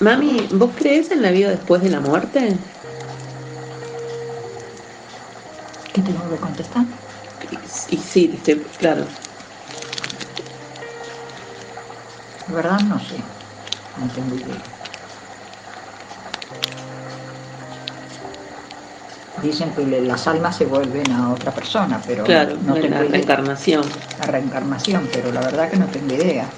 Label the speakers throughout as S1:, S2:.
S1: Mami, ¿vos crees en la vida después de la muerte?
S2: ¿Qué tengo que contestar?
S1: Y, sí, estoy, claro.
S2: La verdad no sé. No tengo idea. Dicen que las almas se vuelven a otra persona, pero
S1: claro,
S2: no
S1: tengo la reencarnación.
S2: La reencarnación, pero la verdad que no tengo idea.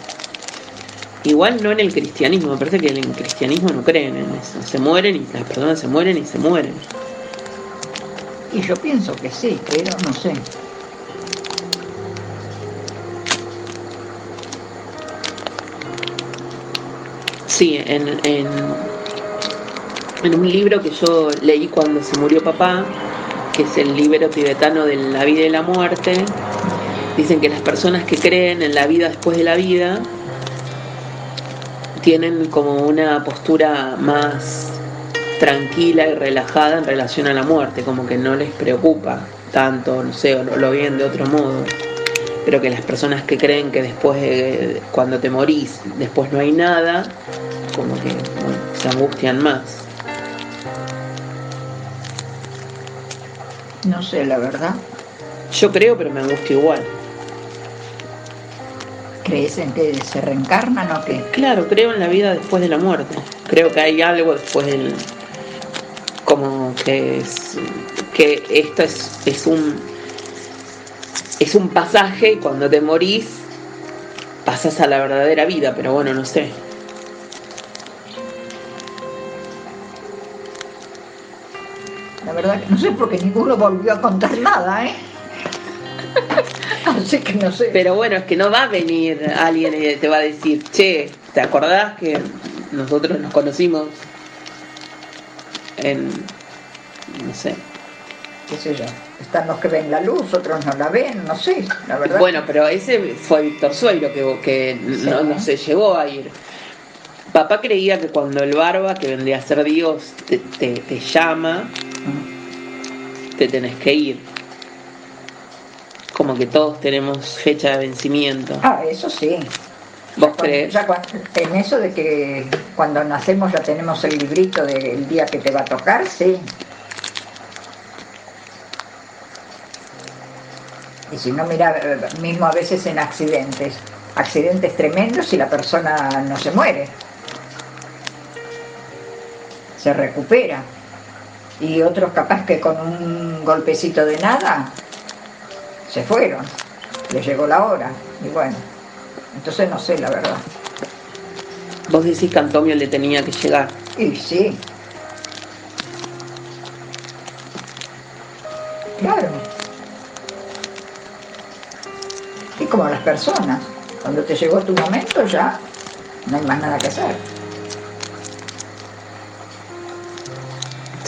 S1: Igual no en el cristianismo, me parece que en el cristianismo no creen en eso. Se mueren y las personas se mueren y se mueren.
S2: Y yo pienso que sí, pero no sé.
S1: Sí, en, en, en un libro que yo leí cuando se murió papá, que es el libro tibetano de la vida y la muerte, dicen que las personas que creen en la vida después de la vida tienen como una postura más tranquila y relajada en relación a la muerte, como que no les preocupa tanto, no sé, o lo, ven de otro modo. Pero que las personas que creen que después, de, cuando te morís, después no hay nada, como que se angustian más.
S2: No sé, la verdad.
S1: Yo creo, pero me angustio igual.
S2: ¿Crees en que se reencarnan o qué?
S1: Claro, creo en la vida después de la muerte. Creo que hay algo después del. como que es. que esto es, es un. es un pasaje y cuando te morís pasas a la verdadera vida, pero bueno, no sé.
S2: La verdad que no sé porque ninguno volvió a contar nada, ¿eh? Así que no sé.
S1: Pero bueno, es que no va a venir alguien y te va a decir, che, ¿te acordás que nosotros nos conocimos en, no sé.
S2: ¿Qué sé yo? Están los que ven la luz, otros no la ven, no sé, la verdad.
S1: Bueno, pero ese fue Víctor Sueiro que, que no, se llegó a ir. Papá creía que cuando el barba, que vendría a ser Dios, te, te llama, te tenés que ir como que todos tenemos fecha de vencimiento.
S2: Ah, eso sí.
S1: ¿Vos crees?
S2: en eso de que cuando nacemos ya tenemos el librito del día que te va a tocar, sí. Y si no, mira, mismo a veces en accidentes, accidentes tremendos y la persona no se muere, se recupera. Y otros capaz que con un golpecito de nada se fueron, les llegó la hora, y bueno, entonces no sé la verdad.
S1: Vos decís que Antonio le tenía que llegar.
S2: Y sí. Claro. Y como las personas, cuando te llegó tu momento ya no hay más nada que hacer.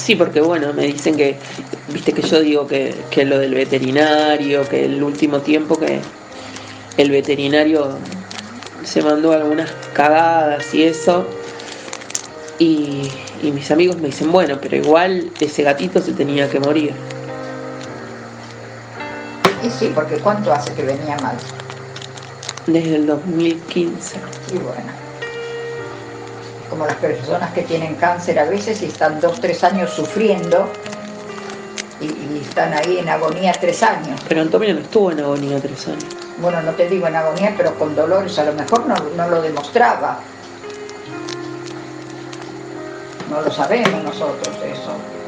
S1: Sí, porque bueno, me dicen que, viste que yo digo que, que lo del veterinario, que el último tiempo que el veterinario se mandó algunas cagadas y eso. Y, y, mis amigos me dicen, bueno, pero igual ese gatito se tenía que morir.
S2: Y sí, porque ¿cuánto hace que venía mal?
S1: Desde el 2015.
S2: Y bueno como las personas que tienen cáncer a veces y están dos, tres años sufriendo y, están ahí en agonía tres años.
S1: Pero Antonio no estuvo en agonía tres años.
S2: Bueno, no te digo en agonía, pero con dolores a lo mejor no, no lo demostraba. No lo sabemos nosotros eso.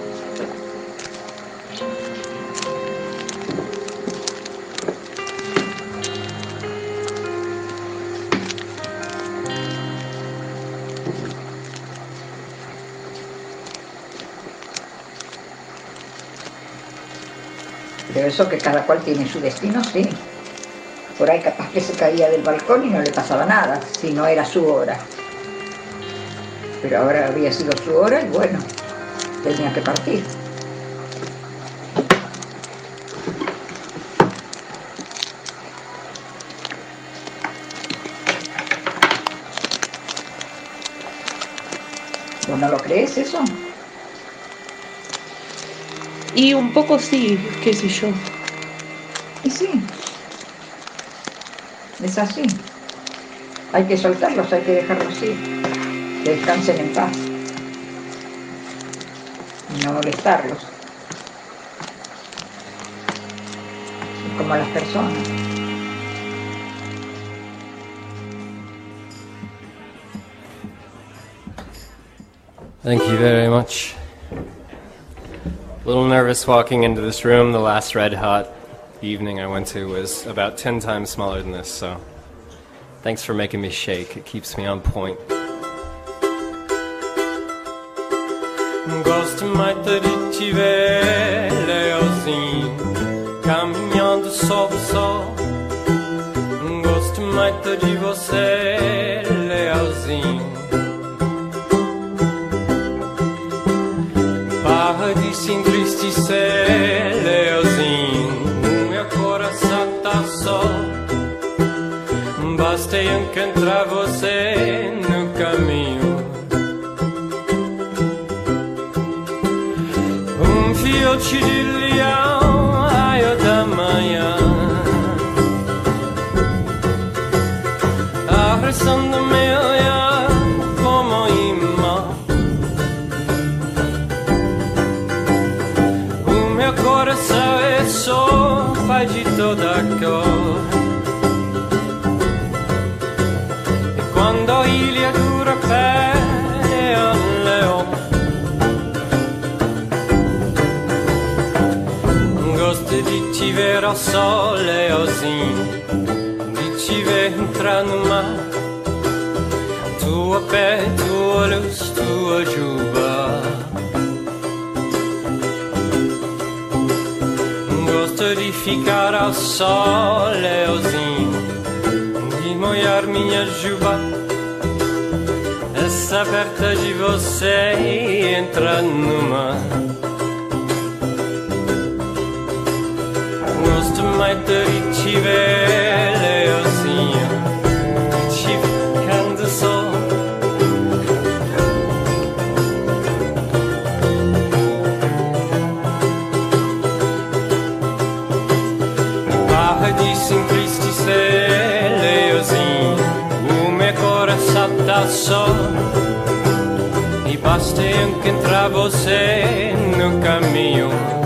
S2: Eso que cada cual tiene su destino, sí. Por ahí capaz que se caía del balcón y no le pasaba nada, si no era su hora. Pero ahora había sido su hora y bueno, tenía que partir. ¿Vos no lo crees eso?
S1: Y un poco sí, qué sé yo.
S2: Y sí. Es así. Hay que soltarlos, hay que dejarlos ir. que descansen en paz y no molestarlos, como a las personas.
S3: Thank you very much. A little nervous walking into this room. The last red hot evening I went to was about 10 times smaller than this, so thanks for making me shake. It keeps me on point. Gosto mais de te ver, leozinho, caminhando só. Gosto de você, encontrar você ao sol, leozinho. De te ver entrar no mar. Tua pé, tua luz, tua juba. Gosto de ficar ao sol, leozinho. De molhar minha juba. Essa perto de você e entrar no mar. Só. E basta encontrar você no caminho.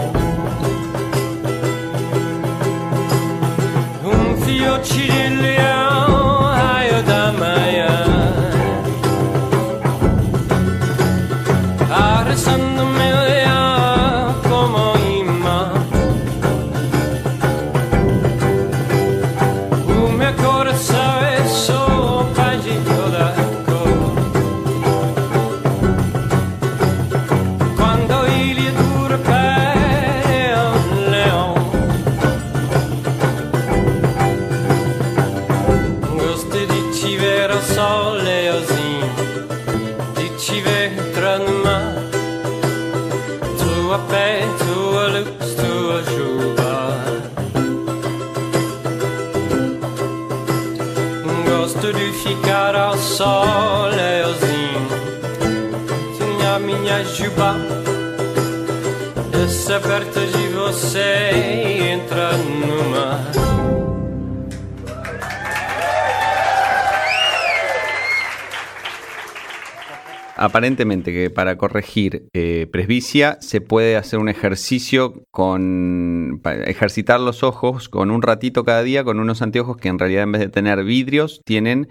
S4: Aparentemente que para corregir eh, presbicia se puede hacer un ejercicio con ejercitar los ojos con un ratito cada día con unos anteojos que en realidad en vez de tener vidrios tienen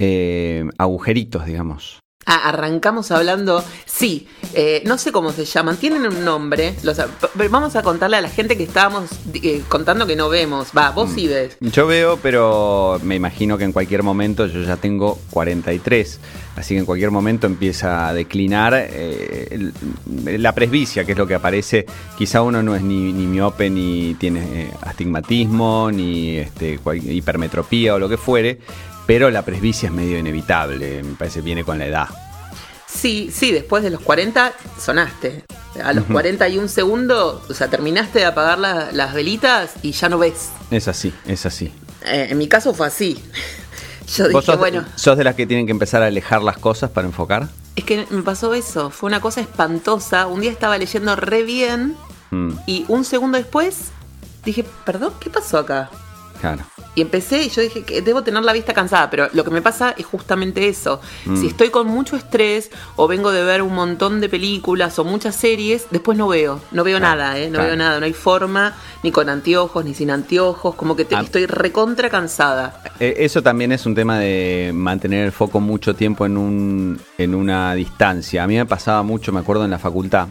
S4: eh, agujeritos, digamos.
S1: Ah, arrancamos hablando. Sí, eh, no sé cómo se llaman, tienen un nombre. Los- vamos a contarle a la gente que estábamos eh, contando que no vemos. Va, vos sí ves.
S4: Yo veo, pero me imagino que en cualquier momento yo ya tengo 43, así que en cualquier momento empieza a declinar eh, la presbicia, que es lo que aparece. Quizá uno no es ni, ni miope, ni tiene astigmatismo, ni este, cual- hipermetropía o lo que fuere, pero la presbicia es medio inevitable, me parece viene con la edad.
S1: Sí, sí, después de los 40 sonaste. A los 41 segundos, o sea, terminaste de apagar la- las velitas y ya no ves.
S4: Es así, es así.
S1: Eh, en mi caso fue así. Yo
S4: ¿Vos
S1: dije,
S4: sos,
S1: bueno,
S4: sos de las que tienen que empezar a alejar las cosas para enfocar?
S1: es que me pasó eso. Fue una cosa espantosa. Un día estaba leyendo re bien
S4: Mm,
S1: y un segundo después dije, perdón, ¿qué pasó acá?
S4: claro.
S1: Y empecé y yo dije que debo tener la vista cansada, pero lo que me pasa es justamente eso.
S4: Mm.
S1: Si estoy con mucho estrés o vengo de ver un montón de películas o muchas series, después no veo, no veo nada, ¿eh? no
S4: claro.
S1: veo nada, no hay forma, ni con anteojos, ni sin anteojos, como que te-
S4: Ah.
S1: estoy recontra cansada.
S4: Eh, Eso también es un tema de mantener el foco mucho tiempo en, un, en una distancia. A mí me pasaba mucho, me acuerdo en la facultad,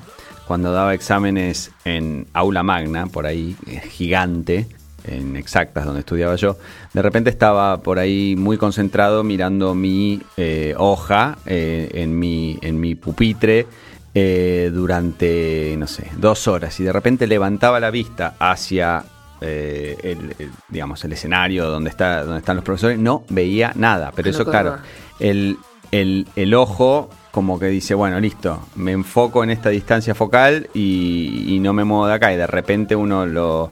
S4: cuando daba exámenes en aula magna, por ahí, eh, gigante, en exactas, donde estudiaba yo, de repente estaba por ahí muy concentrado mirando mi eh, hoja eh, en, mi, en mi pupitre eh, durante, no sé, dos horas y de repente levantaba la vista hacia eh, el, el, digamos, el escenario donde, está, donde están los profesores, no veía nada. Pero
S1: Qué
S4: eso, claro, el, el, el ojo como que dice, bueno, listo, me enfoco en esta distancia focal y, y no me muevo de acá. Y de repente uno lo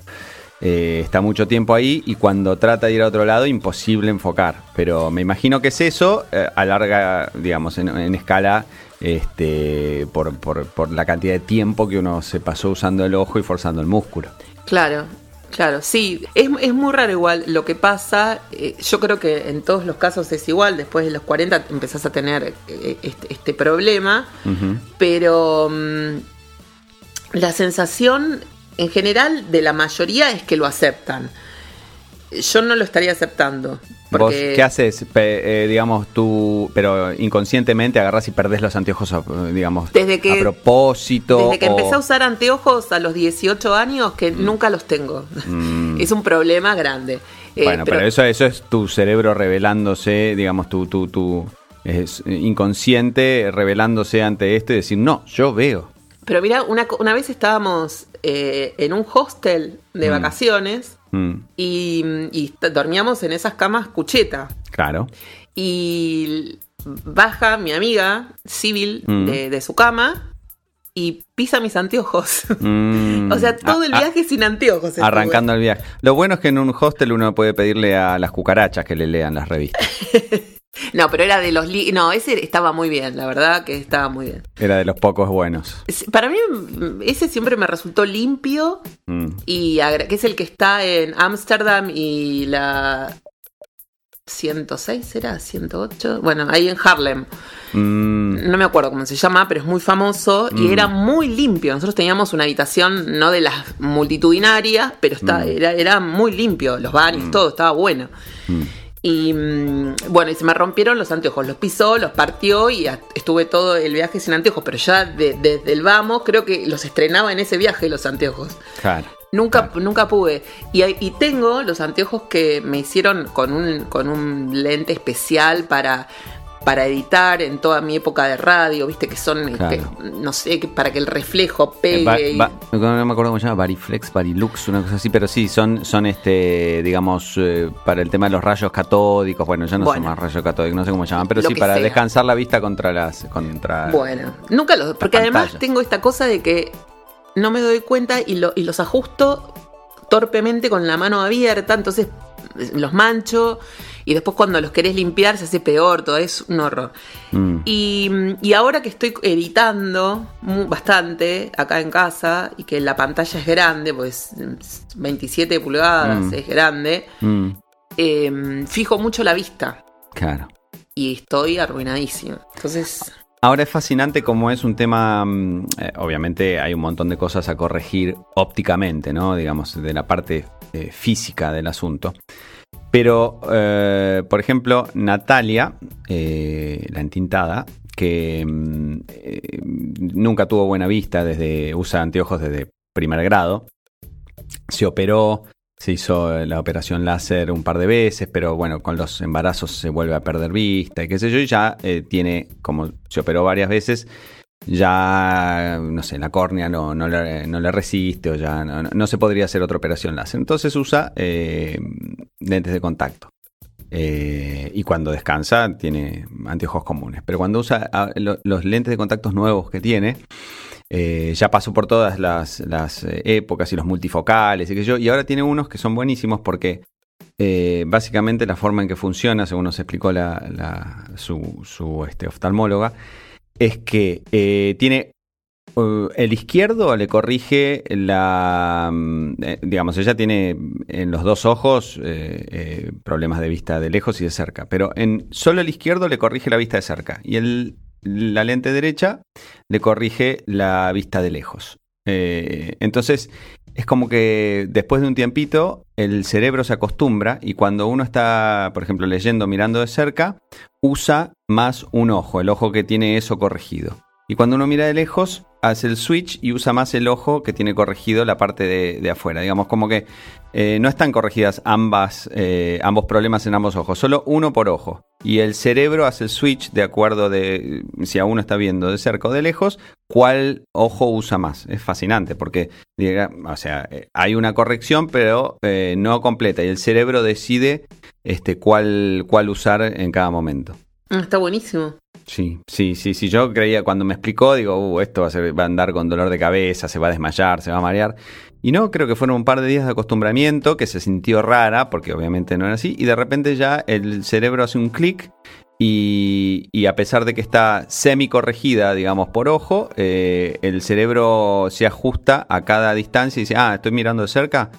S4: eh, está mucho tiempo ahí y cuando trata de ir a otro lado, imposible enfocar. Pero me imagino que es eso, eh, a larga, digamos, en, en escala, este, por, por, por la cantidad de tiempo que uno se pasó usando el ojo y forzando el músculo.
S1: Claro, claro, sí. Es, es muy raro igual lo que pasa. eh, yo creo que en todos los casos es igual. Después de los 40 empezás a tener eh, este, este problema. Pero mm, la sensación en general de la mayoría es que lo aceptan. Yo no lo estaría aceptando.
S4: ¿Vos qué haces? Pe- eh, digamos, tú, pero inconscientemente agarrás y perdés los anteojos, a- digamos,
S1: Desde que-
S4: a propósito.
S1: Desde que
S4: o-
S1: empecé a usar anteojos a los 18 años, que nunca los tengo.
S4: Mm.
S1: Es un problema grande. Eh,
S4: Bueno, pero, eso, eso es tu cerebro revelándose, digamos, tu, tu, tu es inconsciente revelándose ante esto y decir, no, yo veo.
S1: Pero mira, una, una vez estábamos eh, en un hostel de
S4: Mm.
S1: vacaciones
S4: Mm,
S1: y, dormíamos en esas camas cucheta.
S4: claro.
S1: Y baja mi amiga, Civil,
S4: Mm.
S1: de, de su cama y pisa mis anteojos.
S4: Mm,
S1: o sea, todo el
S4: a- a-
S1: viaje sin anteojos. estuve.
S4: Arrancando el viaje. Lo bueno es que en un hostel uno puede pedirle a las cucarachas que le lean las revistas.
S1: No, pero era de los... li- No, ese estaba muy bien, la verdad que estaba muy bien.
S4: Era de los pocos buenos.
S1: Para mí, mm, ese siempre me resultó limpio
S4: Mm.
S1: y que es el que está en Ámsterdam y la 106 será 108 bueno ahí en Harlem
S4: Mm,
S1: no me acuerdo cómo se llama pero es muy famoso y era muy limpio nosotros teníamos una habitación no de las multitudinarias pero está, era, era muy limpio los baños todo estaba bueno. Y mm, bueno, y se me rompieron los anteojos, los pisó, los partió y estuve todo el viaje sin anteojos, pero ya de- desde el vamos creo que los estrenaba en ese viaje los anteojos.
S4: Claro.
S1: Nunca, nunca pude. Y, y tengo los anteojos que me hicieron con un, con un lente especial para, para editar en toda mi época de radio, viste que son,
S4: Claro.
S1: este, no sé, que para que el reflejo
S4: Eh,
S1: pegue.
S4: ba-
S1: y-
S4: no me acuerdo cómo se llama, Bariflex, Barilux, una cosa así, pero sí, son, son este, digamos, eh, para el tema de los rayos catódicos, bueno, ya no
S1: Bueno.
S4: son más rayos catódicos, no sé cómo se llaman, pero sí, para
S1: sea.
S4: descansar la vista contra las, contra...
S1: Bueno, nunca los. Porque además tengo esta cosa de que no me doy cuenta y, lo- y los ajusto torpemente con la mano abierta, entonces eh, los mancho y después cuando los querés limpiar se hace peor, todo es un horror.
S4: Mm,
S1: Y, y ahora que estoy editando bastante acá en casa y que la pantalla es grande, pues 27 pulgadas,
S4: Mm.
S1: es grande,
S4: mm,
S1: eh, fijo mucho la vista
S4: claro.
S1: y estoy arruinadísimo. Entonces,
S4: Ahora es fascinante como es un tema, eh, obviamente hay un montón de cosas a corregir ópticamente, ¿no? Digamos, de la parte eh, física del asunto. Pero, eh, por ejemplo, Natalia, eh, la entintada, que mm, eh, nunca tuvo buena vista, desde usa anteojos desde primer grado, se operó, se hizo la operación láser un par de veces, pero bueno, con los embarazos se vuelve a perder vista y qué sé yo, y ya tiene, como se operó varias veces, ya, no sé, la córnea no, no, le, resiste o ya no, se podría hacer otra operación láser. Entonces usa eh, lentes de contacto. Eh, y cuando descansa tiene anteojos comunes. Pero cuando usa ah, lo- los lentes de contactos nuevos que tiene, eh, ya pasó por todas las, épocas y los multifocales y que yo, y ahora tiene unos que son buenísimos porque básicamente la forma en que funciona, según nos explicó la, la- su, su, este, oftalmóloga, es que eh, tiene uh, el izquierdo le corrige la, mm, eh, digamos, ella tiene en los dos ojos eh, eh, problemas de vista de lejos y de cerca, pero en solo el izquierdo le corrige la vista de cerca y el, la lente derecha le corrige la vista de lejos. Eh, entonces, es como que después de un tiempito el cerebro se acostumbra y cuando uno está, por ejemplo, leyendo, mirando de cerca, usa más un ojo, el ojo que tiene eso corregido. Y cuando uno mira de lejos, hace el switch y usa más el ojo que tiene corregido la parte de, de afuera. Digamos, como que eh, no están corregidas ambas, eh, ambos problemas en ambos ojos, solo uno por ojo. Y el cerebro hace el switch de acuerdo de si a uno está viendo de cerca o de lejos, cuál ojo usa más. Es fascinante porque, o sea, eh, hay una corrección, pero eh, no completa. Y el cerebro decide este, cuál, cuál usar en cada momento.
S1: Ah, Está buenísimo.
S4: Sí, sí, sí, sí. Yo creía, cuando me explicó, digo, uh, esto va a, andar con dolor de cabeza, se va a desmayar, se va a marear. Y no, creo que fueron un par de días de acostumbramiento que se sintió rara, porque obviamente no era así, y de repente ya el cerebro hace un clic y, y a pesar de que está semi corregida, digamos, por ojo, eh, el cerebro se ajusta a cada distancia y dice, ah, estoy mirando de cerca,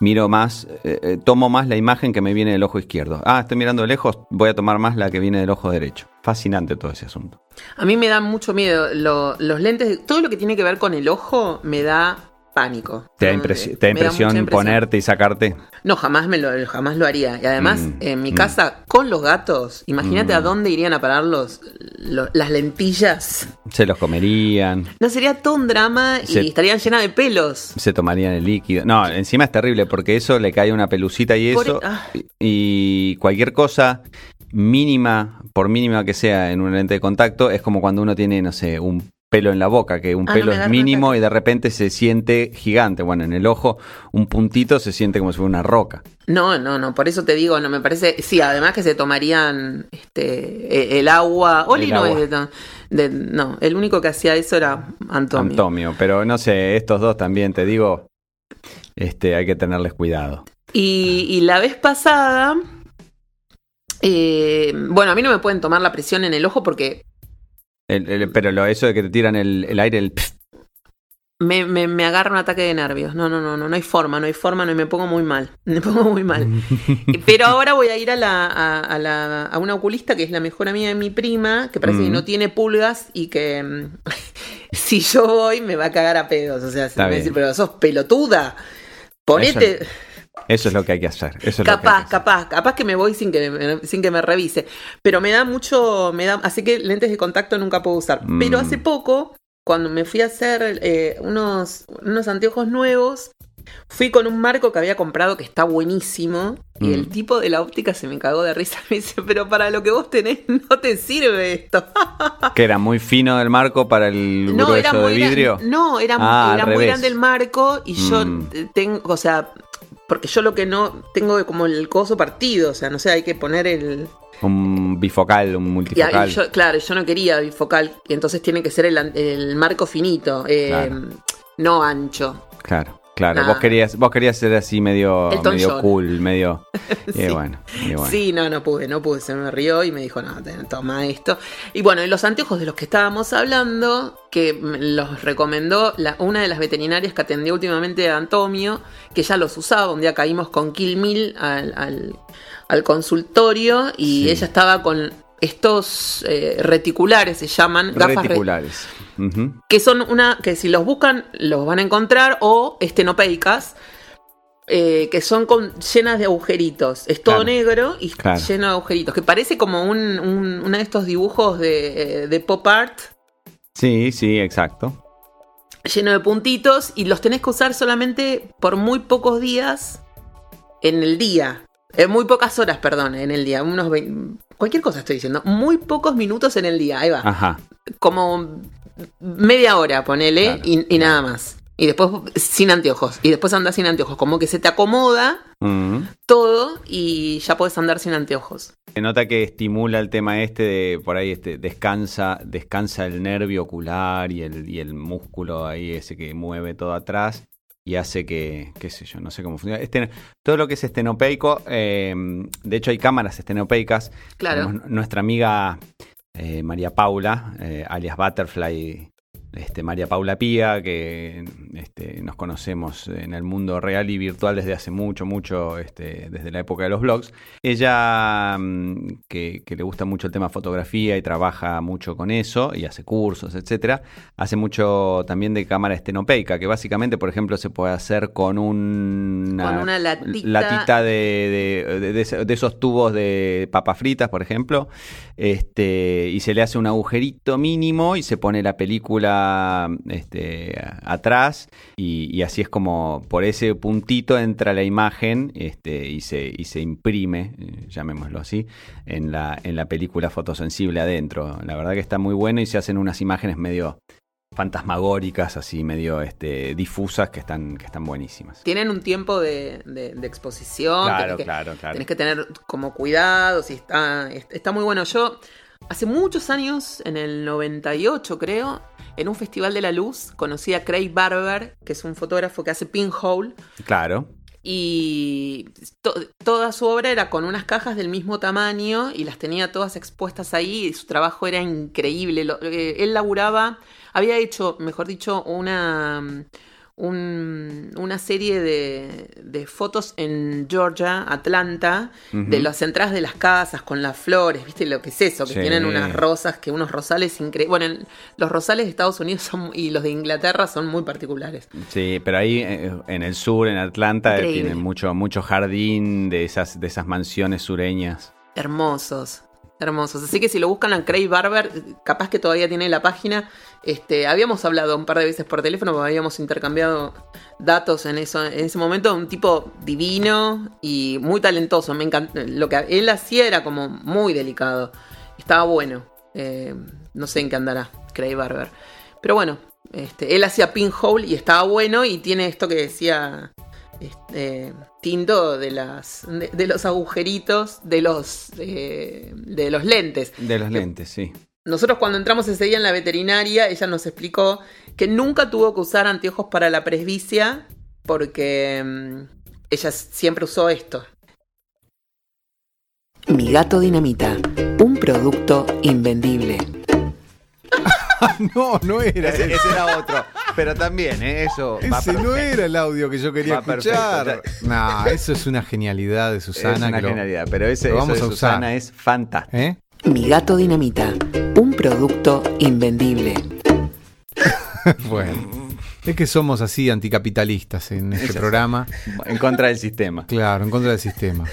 S4: miro más, eh, eh, tomo más la imagen que me viene del ojo izquierdo. Ah, estoy mirando de lejos, voy a tomar más la que viene del ojo derecho. Fascinante todo ese asunto.
S1: A mí me da mucho miedo. Lo- los lentes, todo lo que tiene que ver con el ojo me da pánico.
S4: ¿Te da, impresi- te impresión ponerte y sacarte?
S1: No, jamás me lo, jamás lo haría. Y además,
S4: Mm,
S1: en mi
S4: mm.
S1: casa, con los gatos, imagínate
S4: Mm.
S1: a dónde irían a parar los, lo- las lentillas.
S4: Se los comerían,
S1: No sería todo un drama y
S4: Se-
S1: estarían llenas de pelos.
S4: se tomarían el líquido. No, encima es terrible porque eso le cae una pelucita y
S1: Por-
S4: eso.
S1: ah.
S4: Y cualquier cosa mínima, por mínima que sea en una lente de contacto, es como cuando uno tiene, no sé, un pelo en la boca, que un
S1: Ah,
S4: pelo es mínimo y de repente se siente gigante. Bueno, en el ojo un puntito se siente como si fuera una roca.
S1: No, no, no, por eso te digo, no me parece. Sí, además que se tomarían este e- el agua. Oli
S4: El
S1: no
S4: agua.
S1: es de, No, el único que hacía eso era Antonio.
S4: Antomio, pero no sé, estos dos también, te digo, este, hay que tenerles cuidado.
S1: Y, y la vez pasada. eh, bueno, a mí no me pueden tomar la presión en el ojo porque
S4: El- el- pero lo, eso de que te tiran el, el aire, el
S1: me, me, me agarra un ataque de nervios. No, no, no, no, no hay forma, no hay forma, no, y me pongo muy mal. Me pongo muy mal. Pero ahora voy a ir a, la, a, a la, a una oculista que es la mejor amiga de mi prima, que parece que
S4: Mm.
S1: no tiene pulgas y que mm, si yo voy me va a cagar a pedos. O sea, se me va a decir, pero sos pelotuda. Ponete.
S4: Eso es lo que hay que hacer. Eso es lo que que
S1: Capaz,
S4: hacer.
S1: capaz, capaz que me voy sin que me, sin que me revise. Pero me da mucho, me da, así que lentes de contacto nunca puedo usar.
S4: Mm.
S1: Pero hace poco, cuando me fui a hacer eh, unos, unos anteojos nuevos, fui con un marco que había comprado que está buenísimo. Y
S4: Mm.
S1: el tipo de la óptica se me cagó de risa. Me dice, pero para lo que vos tenés no te sirve esto.
S4: Que era muy fino del marco para el
S1: No,
S4: grueso
S1: era
S4: de
S1: muy
S4: vidrio.
S1: gran- No, era,
S4: Ah,
S1: era muy grande el marco y yo
S4: Mm.
S1: tengo, o sea, porque yo lo que no tengo como el coso partido, o sea, no sé, hay que poner el
S4: Un bifocal, un multifocal.
S1: y yo, claro, yo no quería bifocal, y entonces tiene que ser el, el marco finito, eh,
S4: Claro.
S1: no ancho.
S4: Claro, claro.
S1: Nah.
S4: Vos querías, vos querías ser así medio,
S1: Elton
S4: medio
S1: John.
S4: cool, medio.
S1: Sí.
S4: bueno.
S1: Sí, no, no pude, no pude, se me rió y me dijo, no, toma esto. Y bueno, los anteojos de los que estábamos hablando, que los recomendó la- una de las veterinarias que atendió últimamente a Antomio, que ya los usaba, un día caímos con Kill Mill al, al- al consultorio y
S4: Sí.
S1: ella estaba con estos eh, reticulares, se llaman, gafas re-
S4: Reticulares.
S1: Que son una, que si los buscan los van a encontrar, o estenopeicas, eh, que son con, llenas de agujeritos. Es todo
S4: Claro.
S1: negro y
S4: Claro.
S1: lleno de agujeritos, que parece como un, un- uno de estos dibujos de, eh, de pop art,
S4: Sí, sí, exacto.
S1: lleno de puntitos, y los tenés que usar solamente por muy pocos días en el día. En muy pocas horas, perdón, en el día. Unos vein- cualquier cosa estoy diciendo. Muy pocos minutos en el día. Ahí va.
S4: Ajá.
S1: como media hora, ponele,
S4: Claro,
S1: y, y nada más. Y después sin anteojos. Y después andás sin anteojos. Como que se te acomoda todo y ya puedes andar sin anteojos.
S4: Se nota que estimula el tema este de por ahí este descansa, descansa el nervio ocular y el, y el músculo ahí ese que mueve todo atrás y hace que, qué sé yo, no sé cómo funciona. Este, todo lo que es estenopeico, eh, de hecho hay cámaras estenopeicas.
S1: Claro.
S4: Tenemos nuestra amiga eh, María Paula, eh, alias Butterfly, este, María Paula Pía, que este, nos conocemos en el mundo real y virtual desde hace mucho, mucho, este, desde la época de los blogs. Ella, mm, que, que le gusta mucho el tema fotografía y trabaja mucho con eso y hace cursos, etcétera, hace mucho también de cámara estenopeica, que básicamente, por ejemplo, se puede hacer con una,
S1: Con una latita.
S4: latita de, de- de- de- de esos tubos de papas fritas, por ejemplo, este, y se le hace un agujerito mínimo y se pone la película este, atrás y, y así es como por ese puntito entra la imagen este, y, se, y se imprime, eh, llamémoslo así, en la, en la película fotosensible adentro. La verdad que está muy bueno y se hacen unas imágenes medio fantasmagóricas, así medio este, difusas que están, que están buenísimas.
S1: Tienen un tiempo de, de- de exposición.
S4: Claro,
S1: tenés que-
S4: claro, claro.
S1: Tenés que tener como cuidado, si está, est- está muy bueno. Yo, hace muchos años, en el 98 creo, en un festival de la luz, conocí a Craig Barber, que es un fotógrafo que hace pinhole,
S4: Claro.
S1: y to- toda su obra era con unas cajas del mismo tamaño y las tenía todas expuestas ahí y su trabajo era increíble. Lo- eh, él laburaba, había hecho, mejor dicho, una, un- una serie de, de fotos en Georgia, Atlanta, de las entradas de las casas con las flores, ¿viste lo que es eso? Que
S4: Sí.
S1: tienen unas rosas, que unos rosales increíbles. Bueno, en- los rosales de Estados Unidos son, y los de Inglaterra son muy particulares.
S4: Sí, pero ahí eh, en el sur, en Atlanta,
S1: Increíble.
S4: tienen mucho, mucho jardín de esas, de esas mansiones sureñas.
S1: Hermosos, hermosos. Así que si lo buscan a Craig Barber, capaz que todavía tiene la página. Este, habíamos hablado un par de veces por teléfono, habíamos intercambiado datos en eso, en ese momento. Un tipo divino y muy talentoso. Me encanta. Lo que él hacía era como muy delicado. Estaba bueno. Eh, no sé en qué andará Craig Barber. Pero bueno, este, él hacía pinhole y estaba bueno y tiene esto que decía este, De las de, de los agujeritos de los eh, de los lentes.
S4: De los lentes, sí.
S1: Nosotros cuando entramos ese día en la veterinaria, ella nos explicó que nunca tuvo que usar anteojos para la presbicia porque mm, ella siempre usó esto. Mi gato dinamita, un producto invendible.
S5: No, no era.
S4: Ese era otro. Pero también, ¿eh? eso. va
S5: ese no era el audio que yo quería
S4: Va perfecto,
S5: escuchar. No, eso es una genialidad de
S4: Es
S5: Susana.
S4: una
S5: que lo-
S4: genialidad, pero ese
S5: lo
S4: eso de
S5: a usar.
S4: Susana es fantástico.
S5: ¿Eh?
S1: Mi gato dinamita, un producto invendible.
S5: Bueno. Es que somos así anticapitalistas en este programa.
S4: En contra del sistema.
S5: Claro, en contra del sistema.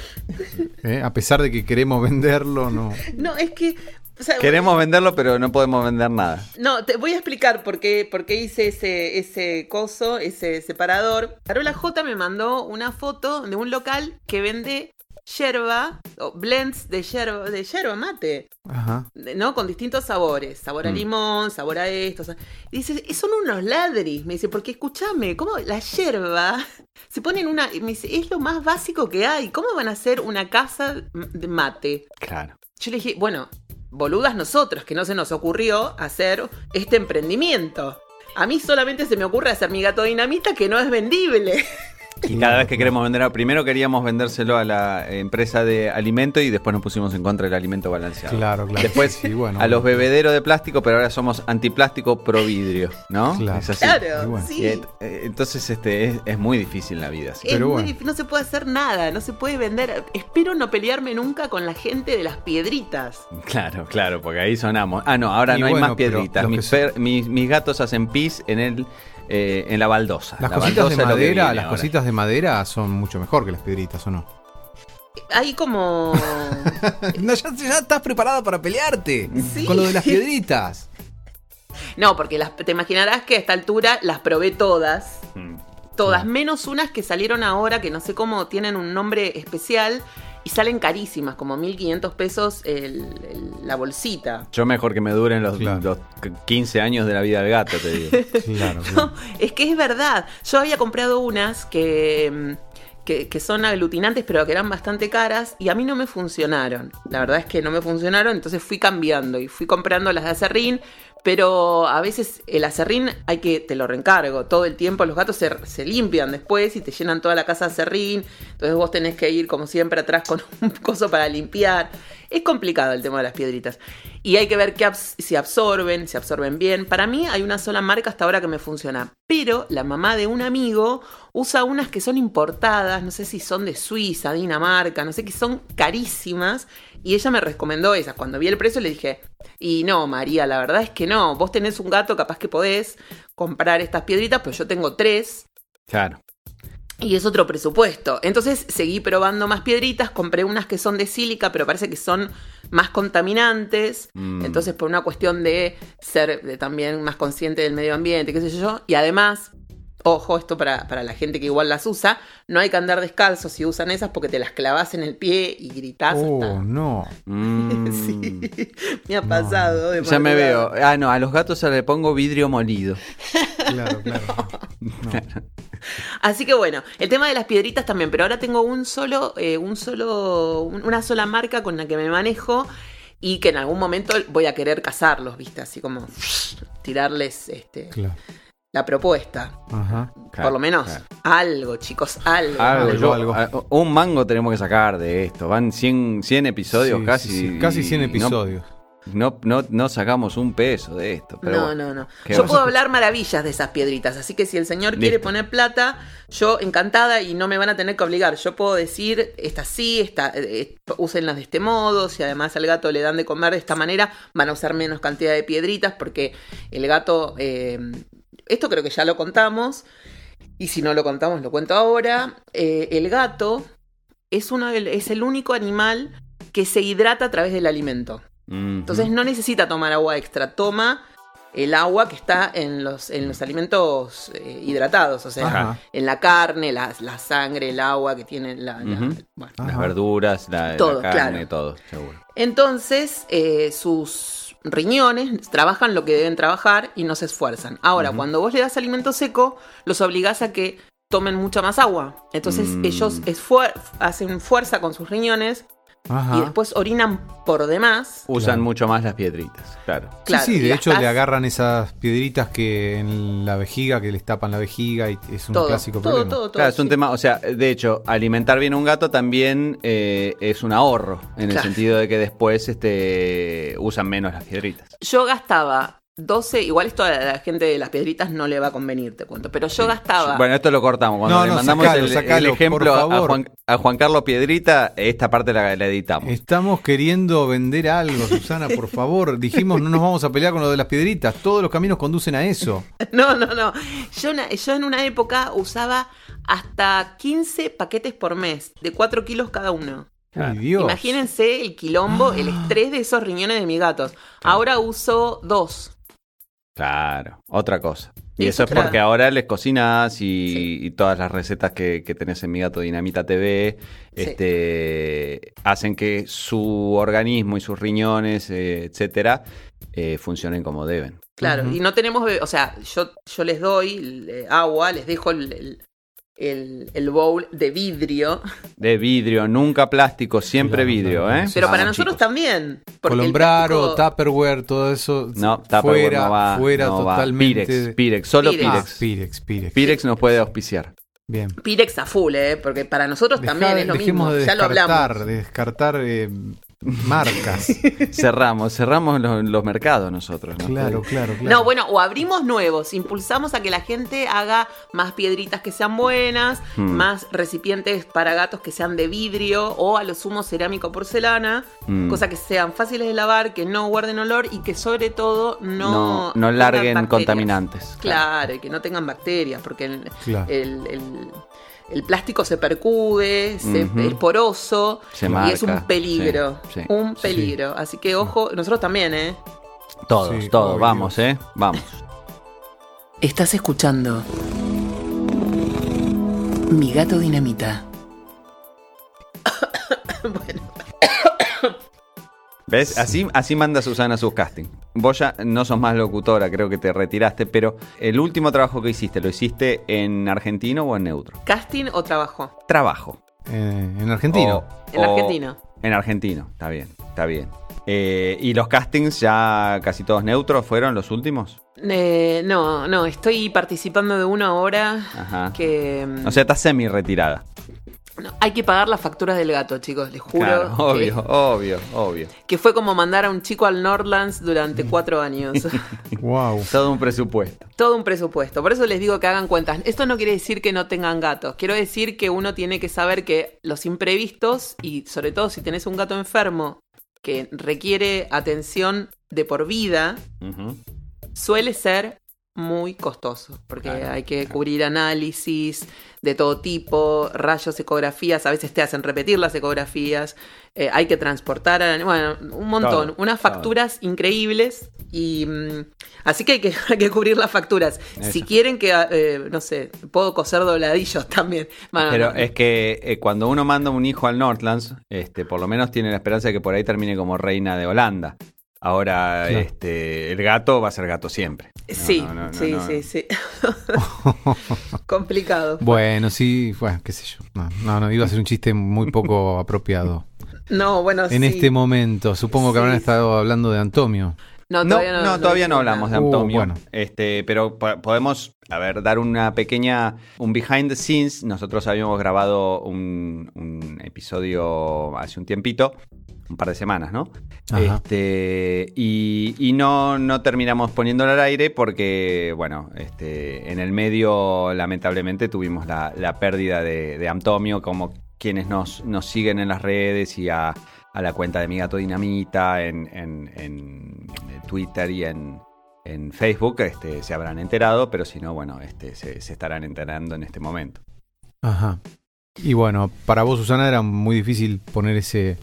S5: ¿Eh? A pesar de que queremos venderlo, no.
S1: No, es que o sea,
S4: Queremos venderlo, pero no podemos vender nada.
S1: No, te voy a explicar por qué, por qué hice ese, ese coso, ese separador. Carola J me mandó una foto de un local que vende yerba, o blends de yerba, de yerba mate,
S5: Ajá.
S1: ¿no? Con distintos sabores. Sabor a
S4: Mm.
S1: limón, sabor a esto. Y dice, son unos ladris. Me dice, porque escúchame, ¿cómo la yerba se pone en una... Me dice, es lo más básico que hay. ¿Cómo van a hacer una casa de mate?
S4: Claro.
S1: Yo le dije, bueno, boludas nosotros, que no se nos ocurrió hacer este emprendimiento. A mí solamente se me ocurre hacer mi gato dinamita que no es vendible.
S4: Y cada vez que queremos vender, primero queríamos vendérselo a la empresa de alimento y después nos pusimos en contra del alimento balanceado.
S5: Claro, claro.
S4: Después
S5: Sí, bueno.
S4: a los bebederos de plástico, pero ahora somos antiplástico pro vidrio, ¿no?
S5: Claro.
S4: Es así.
S1: Claro,
S5: bueno.
S1: sí.
S4: Eh, entonces este es, es muy difícil la vida. sí.
S1: Es
S5: Pero
S1: muy
S5: bueno.
S1: no se puede hacer nada, no se puede vender. Espero no pelearme nunca con la gente de las piedritas.
S4: Claro, claro, porque ahí sonamos. Ah, no, ahora
S5: Y
S4: no hay más piedritas. per- mis, mis gatos hacen pis en el eh, en la baldosa.
S5: Las
S4: La
S5: cositas de
S4: baldosa que
S5: madera, las
S4: ahora.
S5: cositas de madera son mucho mejor que las piedritas, ¿o no?
S1: Hay como.
S5: No, ya, ya estás preparada para pelearte
S1: Sí.
S5: con lo de las piedritas.
S1: No, porque las, te imaginarás que a esta altura las probé todas.
S4: Mm.
S1: Todas,
S5: Claro.
S1: menos unas que salieron ahora, que no sé cómo tienen un nombre especial y salen carísimas, como 1500 pesos el- el- la bolsita.
S4: Yo mejor que me duren los,
S5: Claro.
S4: los 15 años de la vida del gato, te digo.
S5: Claro, claro.
S1: No, es que es verdad. Yo había comprado unas que, mm, que, que son aglutinantes, pero que eran bastante caras y a mí no me funcionaron. La verdad es que no me funcionaron, entonces fui cambiando y fui comprando las de acerrín, Pero a veces el acerrín hay que, te lo reencargo, todo el tiempo los gatos se, limpian después y te llenan toda la casa de acerrín, entonces vos tenés que ir como siempre atrás con un coso para limpiar. Es complicado el tema de las piedritas. Y hay que ver que abs- si absorben, si absorben bien. Para mí hay una sola marca hasta ahora que me funciona. Pero la mamá de un amigo usa unas que son importadas, no sé si son de Suiza, Dinamarca, no sé, que son carísimas. Y ella me recomendó esas. Cuando vi el precio le dije, y no, María, la verdad es que no. Vos tenés un gato, capaz que podés comprar estas piedritas, pero yo tengo tres.
S4: Claro.
S1: Y es otro presupuesto. Entonces seguí probando más piedritas, compré unas que son de sílica, pero parece que son más contaminantes.
S4: Mm.
S1: Entonces, por una cuestión de ser de también más consciente del medio ambiente, qué sé yo. Y además, ojo, esto para, para la gente que igual las usa, no hay que andar descalzo si usan esas porque te las clavas en el pie y gritás.
S5: Oh,
S1: hasta-
S5: no.
S4: Mm.
S1: Sí, me ha pasado. de
S4: Ya me veo. Ah, no, a los gatos se le pongo vidrio molido.
S5: Claro, claro. No.
S1: Así que bueno, el tema de las piedritas también, pero ahora tengo un solo, eh, un solo, un- una sola marca con la que me manejo y que en algún momento voy a querer cazarlos, ¿viste? Así como tirarles este,
S5: Claro.
S1: La propuesta.
S5: Ajá.
S4: Claro,
S1: Por lo menos
S4: claro.
S1: algo, chicos, algo.
S4: Algo,
S5: Algo,
S4: yo-
S5: algo.
S4: a- un mango tenemos que sacar de esto. Van 100, 100 episodios
S5: Sí,
S4: casi.
S5: sí, sí. Casi 100
S4: y no-
S5: episodios.
S4: No, no, no sacamos un peso de esto. Pero
S1: no,
S4: bueno.
S1: no, no.
S4: ¿Qué
S1: Yo
S4: vas
S1: puedo hablar maravillas de esas piedritas, así que si el señor quiere poner plata, yo encantada y no me van a tener que obligar. Yo puedo decir, esta sí, esta, eh, eh, úsenlas de este modo, si además al gato le dan de comer de esta manera, van a usar menos cantidad de piedritas porque el gato, eh, esto creo que ya lo contamos, y si no lo contamos lo cuento ahora, eh, el gato es, uno del- es el único animal que se hidrata a través del alimento. Entonces no necesita tomar agua extra, toma el agua que está en los, en los alimentos eh, hidratados, o sea,
S5: Ajá.
S1: en la carne, la, la sangre, el agua que tiene la... la-
S4: Ujú.
S1: bueno.
S4: las verduras, la, la
S1: Todo,
S4: carne,
S1: claro.
S4: todo, seguro.
S1: Entonces eh, sus riñones trabajan lo que deben trabajar y no se esfuerzan. Ahora, cuando vos le das alimento seco, los obligás a que tomen mucha más agua. Entonces
S4: Mm.
S1: ellos hacen fuerza con sus riñones
S5: Ajá.
S1: y después orinan por demás.
S4: Usan
S5: Claro.
S4: mucho más las piedritas, claro.
S1: Claro,
S5: sí, sí, de hecho le agarran esas piedritas que en la vejiga, que les tapan la vejiga y es un
S1: todo,
S5: clásico
S1: todo,
S5: problema.
S1: todo, todo,
S4: Claro, es un
S1: sí.
S4: tema, o sea, de hecho, alimentar bien a un gato también eh, es un ahorro, en el sentido de que después este, usan menos las piedritas.
S1: Yo gastaba 12, igual esto a la gente de las piedritas no le va a convenir, te cuento, pero yo gastaba...
S4: Bueno, esto lo cortamos. Cuando
S5: No,
S4: le
S5: no,
S4: mandamos
S5: sacalo,
S4: el,
S5: sacalo,
S4: el ejemplo a. Juan, a Juan Carlos Piedrita, esta parte la, la editamos.
S5: Estamos queriendo vender algo, Susana, por favor. Dijimos no nos vamos a pelear con lo de las piedritas. Todos los caminos conducen a eso.
S1: No, no, no. Yo, una- yo en una época usaba hasta 15 paquetes por mes, de 4 kilos cada uno.
S5: Uy, Dios.
S1: Imagínense el quilombo, el estrés de esos riñones de mis gatos. Ahora uso dos.
S4: Claro, otra cosa. Y eso es
S1: claro.
S4: porque ahora les cocinas y,
S1: Sí.
S4: y todas las recetas que, que tenés en Mi Gato Dinamita TV
S1: Sí.
S4: este, hacen que su organismo y sus riñones, eh, etcétera, eh, funcionen como deben.
S1: Claro, y no tenemos, o sea, yo, yo les doy agua, les dejo el, el, el- el bowl de vidrio,
S4: De vidrio, nunca plástico, siempre
S5: Claro,
S4: vidrio, ¿eh?
S1: pero para nosotros
S4: chicos.
S1: también.
S5: Colombraro,
S1: plástico-
S5: Tupperware, todo eso.
S4: No, Tupperware
S5: fuera,
S4: no va.
S5: fuera
S4: no va.
S5: totalmente.
S4: Pirex, Pirex, solo
S1: Pirex.
S5: Ah,
S4: Pirex.
S5: Pirex, Pirex.
S4: Pirex nos puede auspiciar.
S5: Bien.
S1: Pirex a full, ¿eh? Porque para nosotros
S5: Dejá-
S1: también es lo
S5: dejemos
S1: mismo.
S5: de
S1: Ya lo
S5: descartar,
S1: hablamos.
S5: de descartar eh, marcas.
S4: cerramos, cerramos los, los mercados nosotros. ¿no?
S5: claro, claro, claro.
S1: No, bueno, o abrimos nuevos, impulsamos a que la gente haga más piedritas que sean buenas,
S4: Hmm.
S1: más recipientes para gatos que sean de vidrio o a lo sumo cerámico porcelana,
S4: Mm.
S1: cosas que sean fáciles de lavar, que no guarden olor y que sobre todo no
S4: no, larguen contaminantes.
S1: Claro, y que no tengan bacterias, porque el,
S5: Claro.
S1: el- el- el plástico se percude, se- es poroso
S4: Se
S1: y es un peligro,
S4: sí, sí.
S1: un peligro. Así que ojo, nosotros también, ¿eh?
S4: Todos,
S5: Sí,
S4: todos,
S5: obvio.
S4: vamos, ¿eh? Vamos.
S1: Estás escuchando Mi gato dinamita. bueno,
S4: ¿Ves? Así, así manda Susana sus castings. Vos ya no sos más locutora, creo que te retiraste, pero el último trabajo que hiciste, ¿lo hiciste en argentino o en neutro?
S1: ¿casting o trabajo?
S4: Trabajo.
S5: Eh, en argentino.
S4: O-
S1: En
S4: o-
S1: argentino.
S4: En argentino, está bien, está bien. Eh, ¿Y los castings ya casi todos neutros fueron los últimos?
S1: Eh, no, no, estoy participando de uno ahora
S4: Ajá.
S1: que...
S4: O sea, está semi retirada.
S1: No, hay que pagar las facturas del gato, chicos, les juro.
S4: Claro,
S1: que-
S4: obvio, obvio, obvio.
S1: Que, fue como mandar a un chico al Nordlands durante cuatro años.
S5: Wow.
S4: Todo un presupuesto.
S1: Todo un presupuesto. Por eso les digo que hagan cuentas. Esto no quiere decir que no tengan gatos. Quiero decir que uno tiene que saber que los imprevistos, y sobre todo si tenés un gato enfermo que requiere atención de por vida, suele ser muy costoso, porque
S4: Claro,
S1: hay que cubrir análisis de todo tipo, rayos, ecografías, a veces te hacen repetir las ecografías, eh, hay que transportar, bueno, un montón,
S4: Todo,
S1: unas
S4: todo.
S1: facturas increíbles y mm, así que hay, que hay que cubrir las facturas. Si quieren que, eh, no sé, puedo coser dobladillos también. Bueno,
S4: Pero
S1: no,
S4: es que eh, cuando uno manda un hijo al Northlands, este, por lo menos tiene la esperanza de que por ahí termine como reina de Holanda. Ahora,
S5: Claro.
S4: este, el gato va a ser gato siempre. No,
S1: sí,
S4: no, no, no,
S1: sí,
S4: no.
S1: sí, sí. Complicado.
S5: Bueno, sí, bueno, qué sé yo. No, no, no, iba a ser un chiste muy poco apropiado.
S1: No, bueno,
S5: En
S1: sí.
S5: este momento, supongo que
S1: Sí,
S5: habrán
S1: sí.
S5: estado hablando de Antomio.
S1: No,
S4: No,
S1: todavía
S4: no,
S1: no,
S4: todavía no hablamos de.
S5: Uh,
S4: Antonio.
S5: bueno.
S4: Este, pero po- podemos, a ver, dar una pequeña, un behind the scenes. Nosotros habíamos grabado un, un episodio hace un tiempito, un par de semanas, ¿no? Este, y, y no, no terminamos poniéndolo al aire porque, bueno, este, en el medio, lamentablemente, tuvimos la, la pérdida de, de Antonio, como quienes nos, nos siguen en las redes y a, a la cuenta de Mi Gato Dinamita en, en- en Twitter y en, en Facebook, este, se habrán enterado, pero si no, bueno, este, se, se estarán enterando en este momento.
S5: Ajá. Y bueno, para vos, Susana, era muy difícil poner ese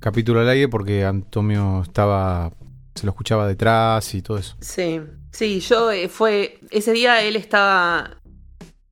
S5: capítulo al aire porque Antonio estaba. se lo escuchaba detrás y todo eso.
S1: Sí, sí, yo eh, fue. Ese día él estaba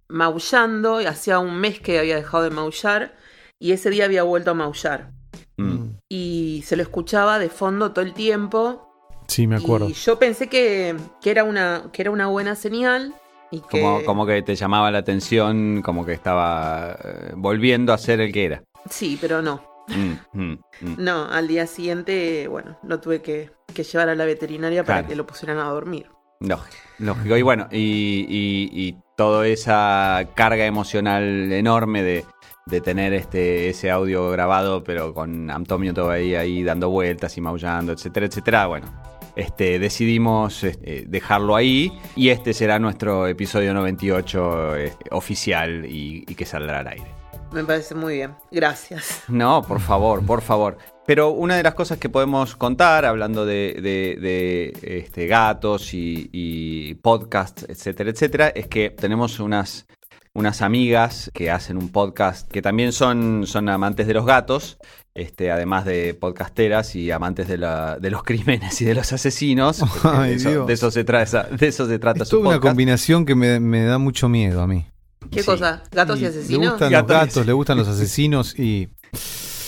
S1: maullando, y hacía un mes que había dejado de maullar, y ese día había vuelto a maullar.
S4: Mm.
S1: Y se lo escuchaba de fondo todo el tiempo.
S5: Sí, me acuerdo.
S1: Y yo pensé que, que era, una, que era una buena señal. Y que,
S4: Como, como que te llamaba la atención, como que estaba eh, volviendo a ser el que era.
S1: Sí, pero no.
S4: Mm, mm, mm.
S1: No, al día siguiente, bueno, lo tuve que, que llevar a la veterinaria para que lo pusieran a dormir.
S4: Lógico, lógico. Y bueno, y, y- y toda esa carga emocional enorme de, de tener este ese audio grabado, pero con Antonio todavía ahí dando vueltas y maullando, etcétera, etcétera. Bueno, este, decidimos este, dejarlo ahí y este será nuestro episodio 98 este, oficial y, y que saldrá al aire.
S1: Me parece muy bien. Gracias.
S4: No, por favor, por favor. Pero una de las cosas que podemos contar, hablando de, de- de, este, gatos y, y podcasts, etcétera, etcétera, es que tenemos unas, unas amigas que hacen un podcast que también son, son amantes de los gatos, este, además de podcasteras y amantes de, la- de los crímenes y de los asesinos. porque
S5: Ay,
S4: de, eso,
S5: Dios.
S4: de eso se trata, de eso se trata
S5: Es
S4: su
S5: toda una combinación que me, me da mucho miedo a mí.
S1: ¿Qué
S4: Sí.
S1: cosa? ¿Gatos y,
S5: Le
S1: asesinos?
S5: gustan
S4: Gatos y
S5: los gatos, le gustan los asesinos y.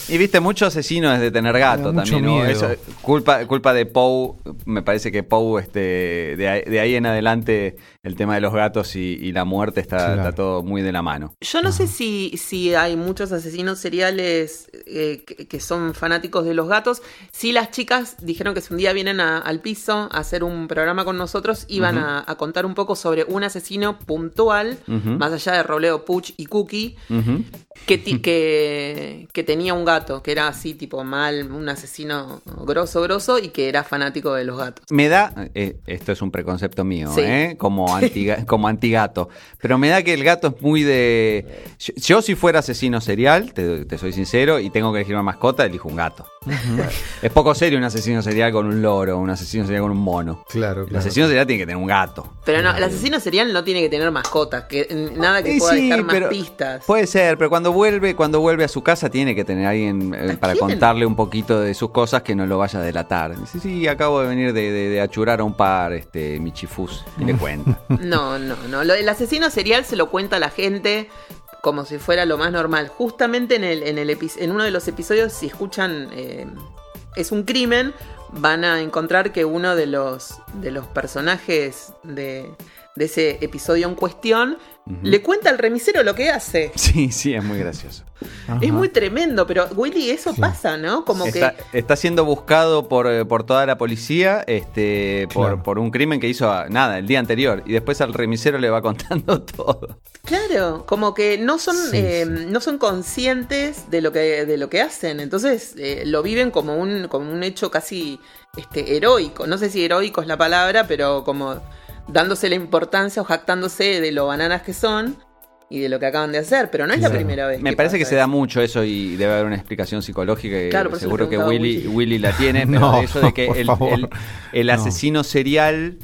S4: Y viste, mucho asesino es de tener gato también. ¿no?
S5: miedo.
S4: Eso, culpa, culpa de Poe, me parece que Poe, este, de, ahí, de ahí en adelante, el tema de los gatos y, y la muerte está,
S5: Claro.
S4: está todo muy de la mano.
S1: Yo no sé si, si hay muchos asesinos seriales eh, que, que son fanáticos de los gatos. Sí, las chicas dijeron que si un día vienen a- al piso a hacer un programa con nosotros, iban a, a contar un poco sobre un asesino puntual, más allá de Roleo Puch y Cookie. Que, que, que tenía un gato, que era así, tipo mal, un asesino grosso, grosso, y que era fanático de los gatos.
S4: Me da, eh, esto es un preconcepto mío,
S1: Sí.
S4: ¿eh? como, antiga- como antigato, pero me da que el gato es muy de... Yo, yo si fuera asesino serial, te, te soy sincero, y tengo que elegir una mascota, elijo un gato. es poco serio un asesino serial con un loro, un asesino serial con un mono.
S5: Claro,
S4: El asesino serial tiene que tener un gato.
S1: Pero no, el asesino serial no tiene que tener mascotas, que, nada que pueda
S4: sí,
S1: dejar más
S4: pero
S1: pistas.
S4: Puede ser, pero cuando vuelve, cuando vuelve a su casa tiene que tener alguien eh,
S1: ¿A
S4: para
S1: quién?
S4: contarle un poquito de sus cosas que no lo vaya a delatar. Dice, sí, acabo de venir de, de- de achurar a un par, este, Michifus, y le cuenta.
S1: No, no, no. Lo del asesino serial se lo cuenta a la gente como si fuera lo más normal. Justamente en, el, en, el epi- en uno de los episodios, si escuchan eh, Es un crimen, van a encontrar que uno de los, de los personajes de, de ese episodio en cuestión, le cuenta al remisero lo que hace.
S4: Sí, sí, es muy gracioso.
S5: Ajá.
S1: Es muy tremendo, pero Willy, eso
S5: Sí.
S1: pasa, ¿no? Como
S4: Está,
S1: que.
S4: está siendo buscado por, eh, por toda la policía este, por,
S5: Claro.
S4: por un crimen que hizo ah, nada el día anterior y después al remisero le va contando todo.
S1: Claro, como que no son,
S5: Sí,
S1: eh,
S5: sí.
S1: no son conscientes de lo que, de lo que hacen. Entonces eh, lo viven como un, como un hecho casi este, heroico. No sé si heroico es la palabra, pero como dándose la importancia o jactándose de lo bananas que son y de lo que acaban de hacer. Pero no es la primera vez.
S4: Me parece que se da mucho eso y debe haber una explicación psicológica que
S1: Claro,
S4: seguro que Willy,
S1: Willy.
S4: Willy la tiene, pero
S5: No,
S4: de eso de que
S5: por
S4: el,
S5: No.
S4: asesino serial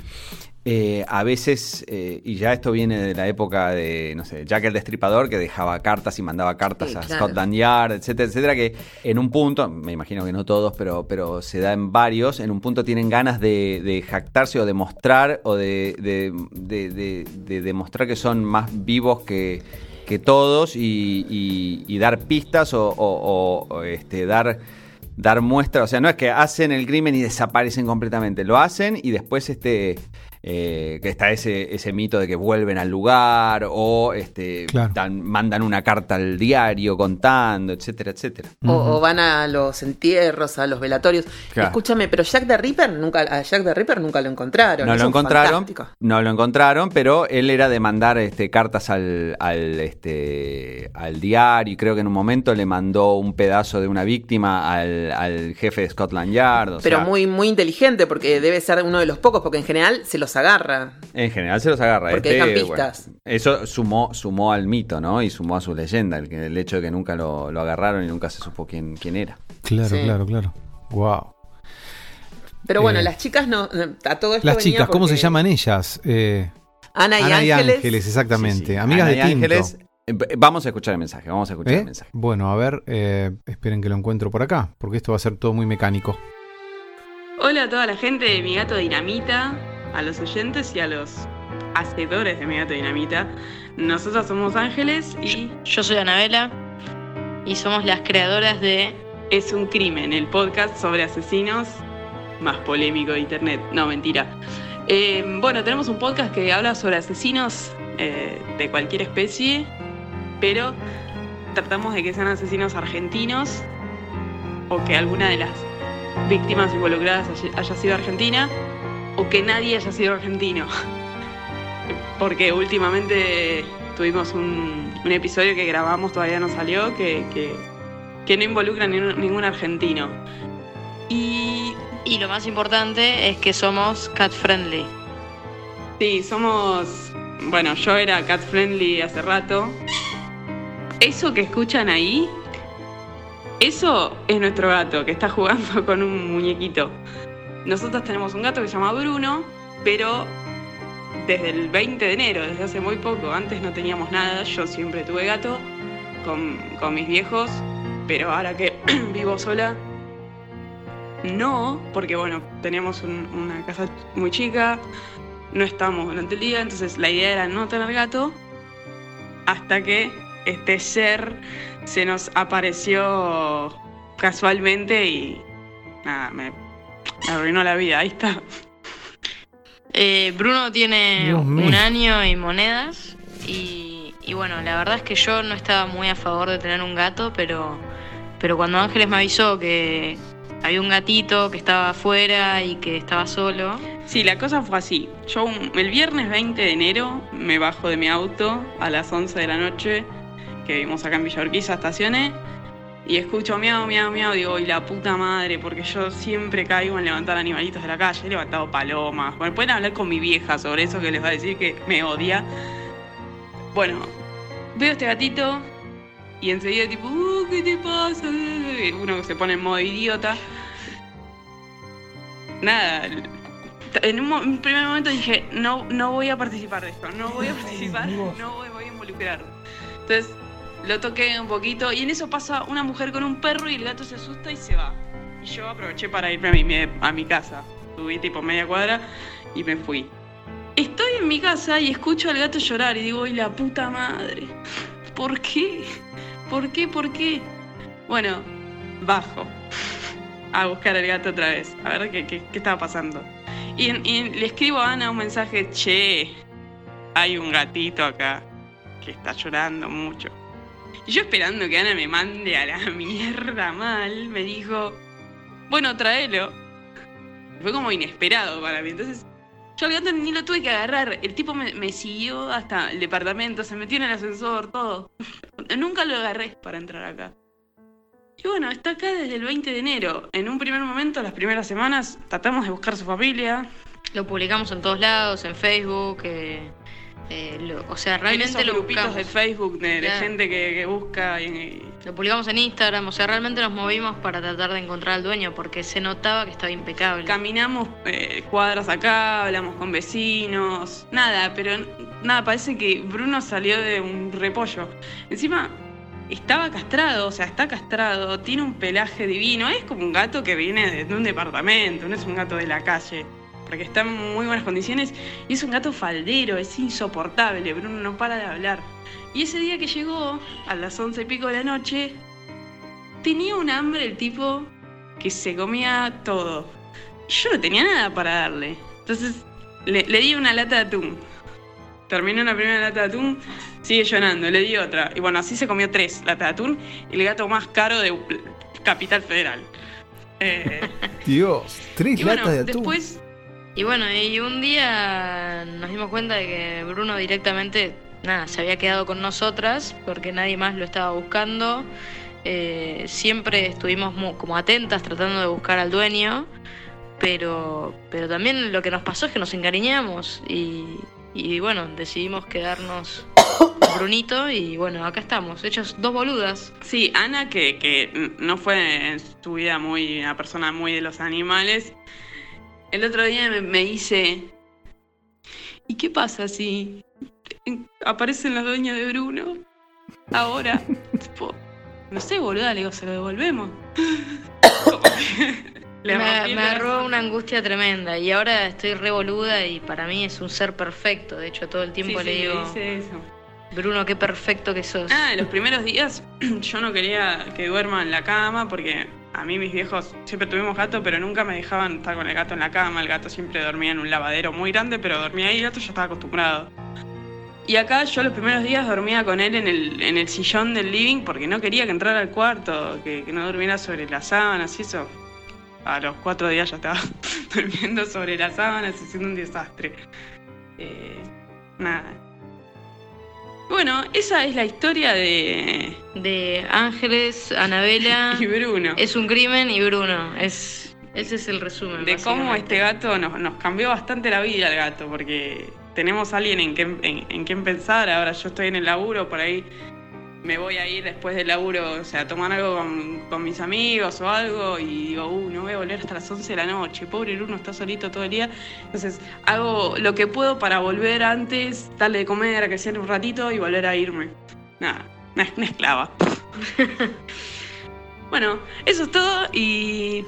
S4: eh, a veces, eh, y ya esto viene de la época de, no sé, Jack el Destripador, que dejaba cartas y mandaba cartas
S1: Sí,
S4: a
S1: claro.
S4: Scotland Yard, etcétera, etcétera, que en un punto, me imagino que no todos, pero, pero se da en varios, en un punto tienen ganas de, de jactarse o de mostrar o de, de- de- de- de demostrar que son más vivos que, que todos y, y- y dar pistas o, o- o- o, este, dar dar muestra, o sea, no es que hacen el crimen y desaparecen completamente, lo hacen y después este eh, que está ese, ese mito de que vuelven al lugar o este
S5: Claro.
S4: dan- mandan una carta al diario contando, etcétera, etcétera.
S1: O, o van a los entierros, a los velatorios.
S4: Claro.
S1: Escúchame, pero Jack the Ripper nunca, a Jack the Ripper nunca lo encontraron.
S4: No
S1: Eso
S4: lo encontraron,
S1: fantástico.
S4: no lo encontraron, pero él era de mandar este, cartas al, al, este, al diario y creo que en un momento le mandó un pedazo de una víctima al, al jefe de Scotland Yard. o
S1: Pero
S4: sea,
S1: muy, muy inteligente, porque debe ser uno de los pocos, porque en general se los agarra.
S4: En general se los agarra.
S1: Porque
S4: Este,
S1: dejan pistas.
S4: bueno, eso sumó, sumó al mito, ¿no? Y sumó a su leyenda, el, hecho de que nunca lo, lo agarraron y nunca se supo quién, quién era.
S5: Claro,
S1: Sí.
S5: claro, claro. Wow.
S1: Pero bueno,
S5: Eh,
S1: las chicas no. A todo esto
S5: Las
S1: venía
S5: chicas, ¿cómo se llaman ellas? Eh,
S1: Ana y
S5: Ana y
S1: Ángeles.
S5: Ángeles, exactamente.
S4: Sí, sí.
S5: Amigas
S4: Ana
S5: de
S4: y
S5: Tinto.
S4: Ángeles. Eh, Vamos a escuchar el mensaje, vamos a escuchar
S5: ¿Eh?
S4: el mensaje.
S5: Bueno, a ver, eh, esperen que lo encuentro por acá, porque esto va a ser todo muy mecánico.
S6: Hola a toda la gente de Mi Gato Dinamita, a los oyentes y a los hacedores de Mi Gato Dinamita. Nosotros somos Ángeles y
S7: Yo soy Anabela y somos las creadoras de
S6: es un crimen, el podcast sobre asesinos más polémico de internet. No, mentira. Eh, bueno, tenemos un podcast que habla sobre asesinos eh, de cualquier especie, pero tratamos de que sean asesinos argentinos o que alguna de las víctimas involucradas haya sido argentina o que nadie haya sido argentino. Porque últimamente tuvimos un, un episodio que grabamos, todavía no salió, que, que, que no involucra ningún, ningún argentino. Y
S7: y lo más importante es que somos cat friendly.
S6: sí, somos. Bueno, yo era cat friendly hace rato. Eso que escuchan ahí, eso es nuestro gato que está jugando con un muñequito. Nosotros tenemos un gato que se llama Bruno, pero desde el 20 de enero, desde hace muy poco. Antes no teníamos nada, yo siempre tuve gato con, con mis viejos, pero ahora que vivo sola, no, porque bueno, teníamos un- una casa muy chica, no estábamos durante el día, entonces la idea era no tener gato, hasta que este ser se nos apareció casualmente y nada, me, me arruinó la vida, ahí está.
S7: Eh, Bruno tiene
S5: Dios mío.
S7: un año y monedas y, y bueno, la verdad es que yo no estaba muy a favor de tener un gato, pero, pero cuando Ángeles me avisó que había un gatito que estaba afuera y que estaba solo,
S6: Sí, la cosa fue así. Yo un- el viernes 20 de enero me bajo de mi auto a las 11 de la noche, que vivimos acá en Villa Urquiza, estacioné, y escucho miau, miau, miau, digo, y la puta madre, porque yo siempre caigo en levantar animalitos de la calle, he levantado palomas. Bueno, pueden hablar con mi vieja sobre eso que les va a decir que me odia. Bueno, veo este gatito y enseguida tipo, "Uh, ¿qué te pasa? Uno que se pone en modo idiota. Nada, en un, mo- en un primer momento dije, no, no voy a participar de esto, no voy a participar, no voy, voy a involucrar. Entonces lo toqué un poquito y en eso pasa una mujer con un perro y el gato se asusta y se va. Y yo aproveché para irme a mi, casa. Subí tipo media cuadra y me fui. Estoy en mi casa y escucho al gato llorar y digo, ¡ay la puta madre! ¿Por qué? ¿Por qué? ¿Por qué? Bueno, bajo a buscar al gato otra vez, a ver qué, qué, estaba pasando. Y, y le escribo a Ana un mensaje, che, hay un gatito acá que está llorando mucho. Y yo esperando que Ana me mande a la mierda mal, me dijo, bueno, tráelo. Fue como inesperado para mí. Entonces, yo al gato ni lo tuve que agarrar. El tipo me, siguió hasta el departamento, se metió en el ascensor, todo. Nunca lo agarré para entrar acá. Y bueno, está acá desde el 20 de enero. En un primer momento, las primeras semanas, tratamos de buscar su familia.
S7: Lo publicamos en todos lados, en Facebook. eh, eh, lo- o sea,
S6: En
S7: realmente
S6: esos
S7: lo
S6: grupitos
S7: buscamos.
S6: de Facebook de,
S7: Claro.
S6: gente que, que busca. y- y-
S7: Lo publicamos en Instagram, o sea, realmente nos movimos para tratar de encontrar al dueño porque se notaba que estaba impecable.
S6: Caminamos eh, cuadras acá, hablamos con vecinos, nada, pero nada, parece que Bruno salió de un repollo. Encima estaba castrado, o sea, está castrado, tiene un pelaje divino, es como un gato que viene de un departamento, no es un gato de la calle, porque está en muy buenas condiciones y es un gato faldero, es insoportable, Bruno no para de hablar. Y ese día que llegó, a las once y pico de la noche, tenía un hambre el tipo que se comía todo. Yo no tenía nada para darle. Entonces le, le di una lata de atún. Terminó una primera lata de atún, sigue llorando, le di otra. Y bueno, así se comió tres latas de atún, el gato más caro de Capital Federal. Eh,
S5: Dios, tres
S6: bueno,
S5: latas de atún.
S6: después
S7: Y bueno, y un día nos dimos cuenta de que Bruno directamente, nada, se había quedado con nosotras porque nadie más lo estaba buscando. Eh, siempre estuvimos como atentas tratando de buscar al dueño, pero, pero también lo que nos pasó es que nos encariñamos y, y bueno, decidimos quedarnos Brunito y bueno, acá estamos, hechos dos boludas.
S6: Sí, Ana, que, que no fue en su vida muy una persona muy de los animales, el otro día me, me dice, ¿y qué pasa si aparecen los dueños de Bruno? Ahora, tipo, no sé, boluda, le digo, se lo devolvemos.
S7: Me, me agarró una angustia tremenda y ahora estoy re boluda y para mí es un ser perfecto. De hecho, todo el tiempo
S6: Sí,
S7: le
S6: sí,
S7: digo,
S6: dice eso.
S7: Bruno, qué perfecto que sos.
S6: Ah, los primeros días yo no quería que duerma en la cama porque a mí mis viejos siempre tuvimos gato, pero nunca me dejaban estar con el gato en la cama. El gato siempre dormía en un lavadero muy grande, pero dormía ahí y el gato ya estaba acostumbrado. Y acá yo los primeros días dormía con él en el, en el sillón del living porque no quería que entrara al cuarto, que, que no durmiera sobre las sábanas y eso. A los cuatro días ya estaba durmiendo sobre las sábanas y siendo un desastre. Eh, nada. Bueno, esa es la historia de
S7: De Ángeles, Anabela,
S6: y Bruno.
S7: es un crimen y Bruno. Es, ese es el resumen.
S6: de cómo este gato nos, nos cambió bastante la vida el gato, porque tenemos a alguien en quien, en, en quien pensar. Ahora yo estoy en el laburo, por ahí me voy a ir después del laburo, o sea, a tomar algo con, con mis amigos o algo, y digo, uh, no voy a volver hasta las 11 de la noche. Pobre Bruno está solito todo el día. Entonces, hago lo que puedo para volver antes, darle de comer, a que sea un ratito y volver a irme. Nada, una, una esclava. bueno, eso es todo y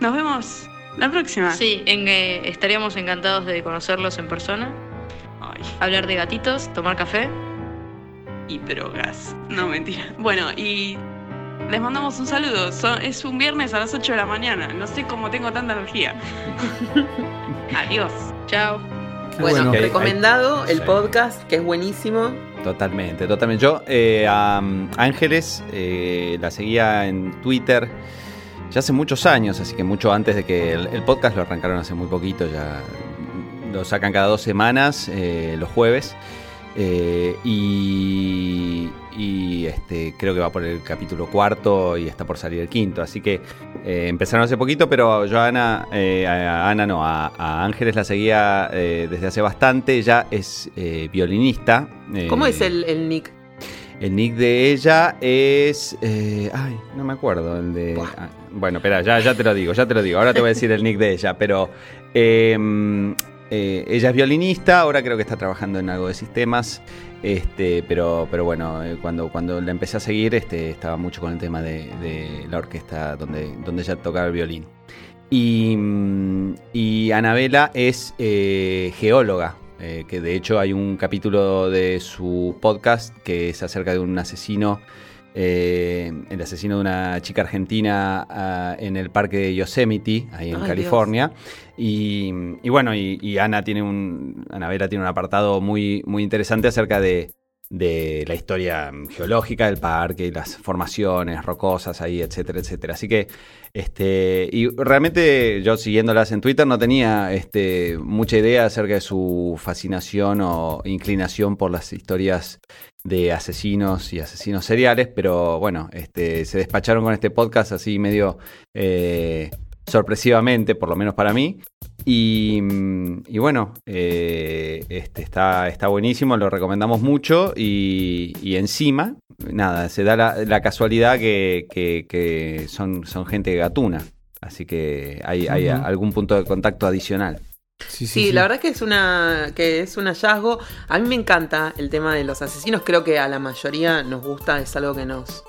S6: nos vemos la próxima.
S7: Sí, en que estaríamos encantados de conocerlos en persona,
S6: Ay,
S7: hablar de gatitos, tomar café.
S6: Y drogas. No, mentira. Bueno, y les mandamos un saludo. So- es un viernes a las 8 de la mañana. No sé cómo tengo tanta energía. Adiós.
S7: Chao.
S1: Bueno, recomendado el
S4: sí.
S1: podcast, que es buenísimo.
S4: Totalmente, totalmente. Yo eh, a um, Ángeles eh, la seguía en Twitter ya hace muchos años, así que mucho antes de que el, el podcast lo arrancaron hace muy poquito, ya lo sacan cada dos semanas, eh, los jueves. Eh, y y, este, creo que va por el capítulo cuarto y está por salir el quinto. Así que eh, empezaron hace poquito, pero yo a Ana, eh, a Ana no, a, a Ángeles la seguía desde hace bastante. Ella es violinista.
S1: ¿Cómo es el, el nick?
S4: el nick de ella es. ay, no me acuerdo. El de. Ah, bueno, espera, ya, ya te lo digo, ya te lo digo. Ahora te voy a decir el nick de ella, pero. Eh, ella es violinista, ahora creo que está trabajando en algo de sistemas. Este, pero, pero bueno, eh, cuando, cuando la empecé a seguir, este, estaba mucho con el tema de, la orquesta donde, donde ella tocaba el violín. Y, mm, y Anabela es eh, geóloga, que de hecho hay un capítulo de su podcast que es acerca de un asesino eh, el asesino de una chica argentina ah, en el parque de Yosemite, ahí en
S1: Ay,
S4: California. Y, y bueno, y, y Ana tiene un. Ana Vera tiene un apartado muy, muy interesante acerca de, de la historia geológica del parque, y las formaciones rocosas ahí, etcétera, etcétera. Así que, este, y realmente yo siguiéndolas en Twitter no tenía este, mucha idea acerca de su fascinación o inclinación por las historias de asesinos y asesinos seriales, pero bueno, este, se despacharon con este podcast así medio eh, sorpresivamente, por lo menos para mí. Y, mm, y bueno, eh, este, está, está buenísimo, lo recomendamos mucho y, y encima, nada, se da la, la casualidad que, que- que son, son gente gatuna. Así que hay, algún punto de contacto adicional.
S5: Sí,
S1: Sí, la verdad es que es una que es un hallazgo. A mí me encanta el tema de los asesinos. Creo que a la mayoría nos gusta, es algo que nos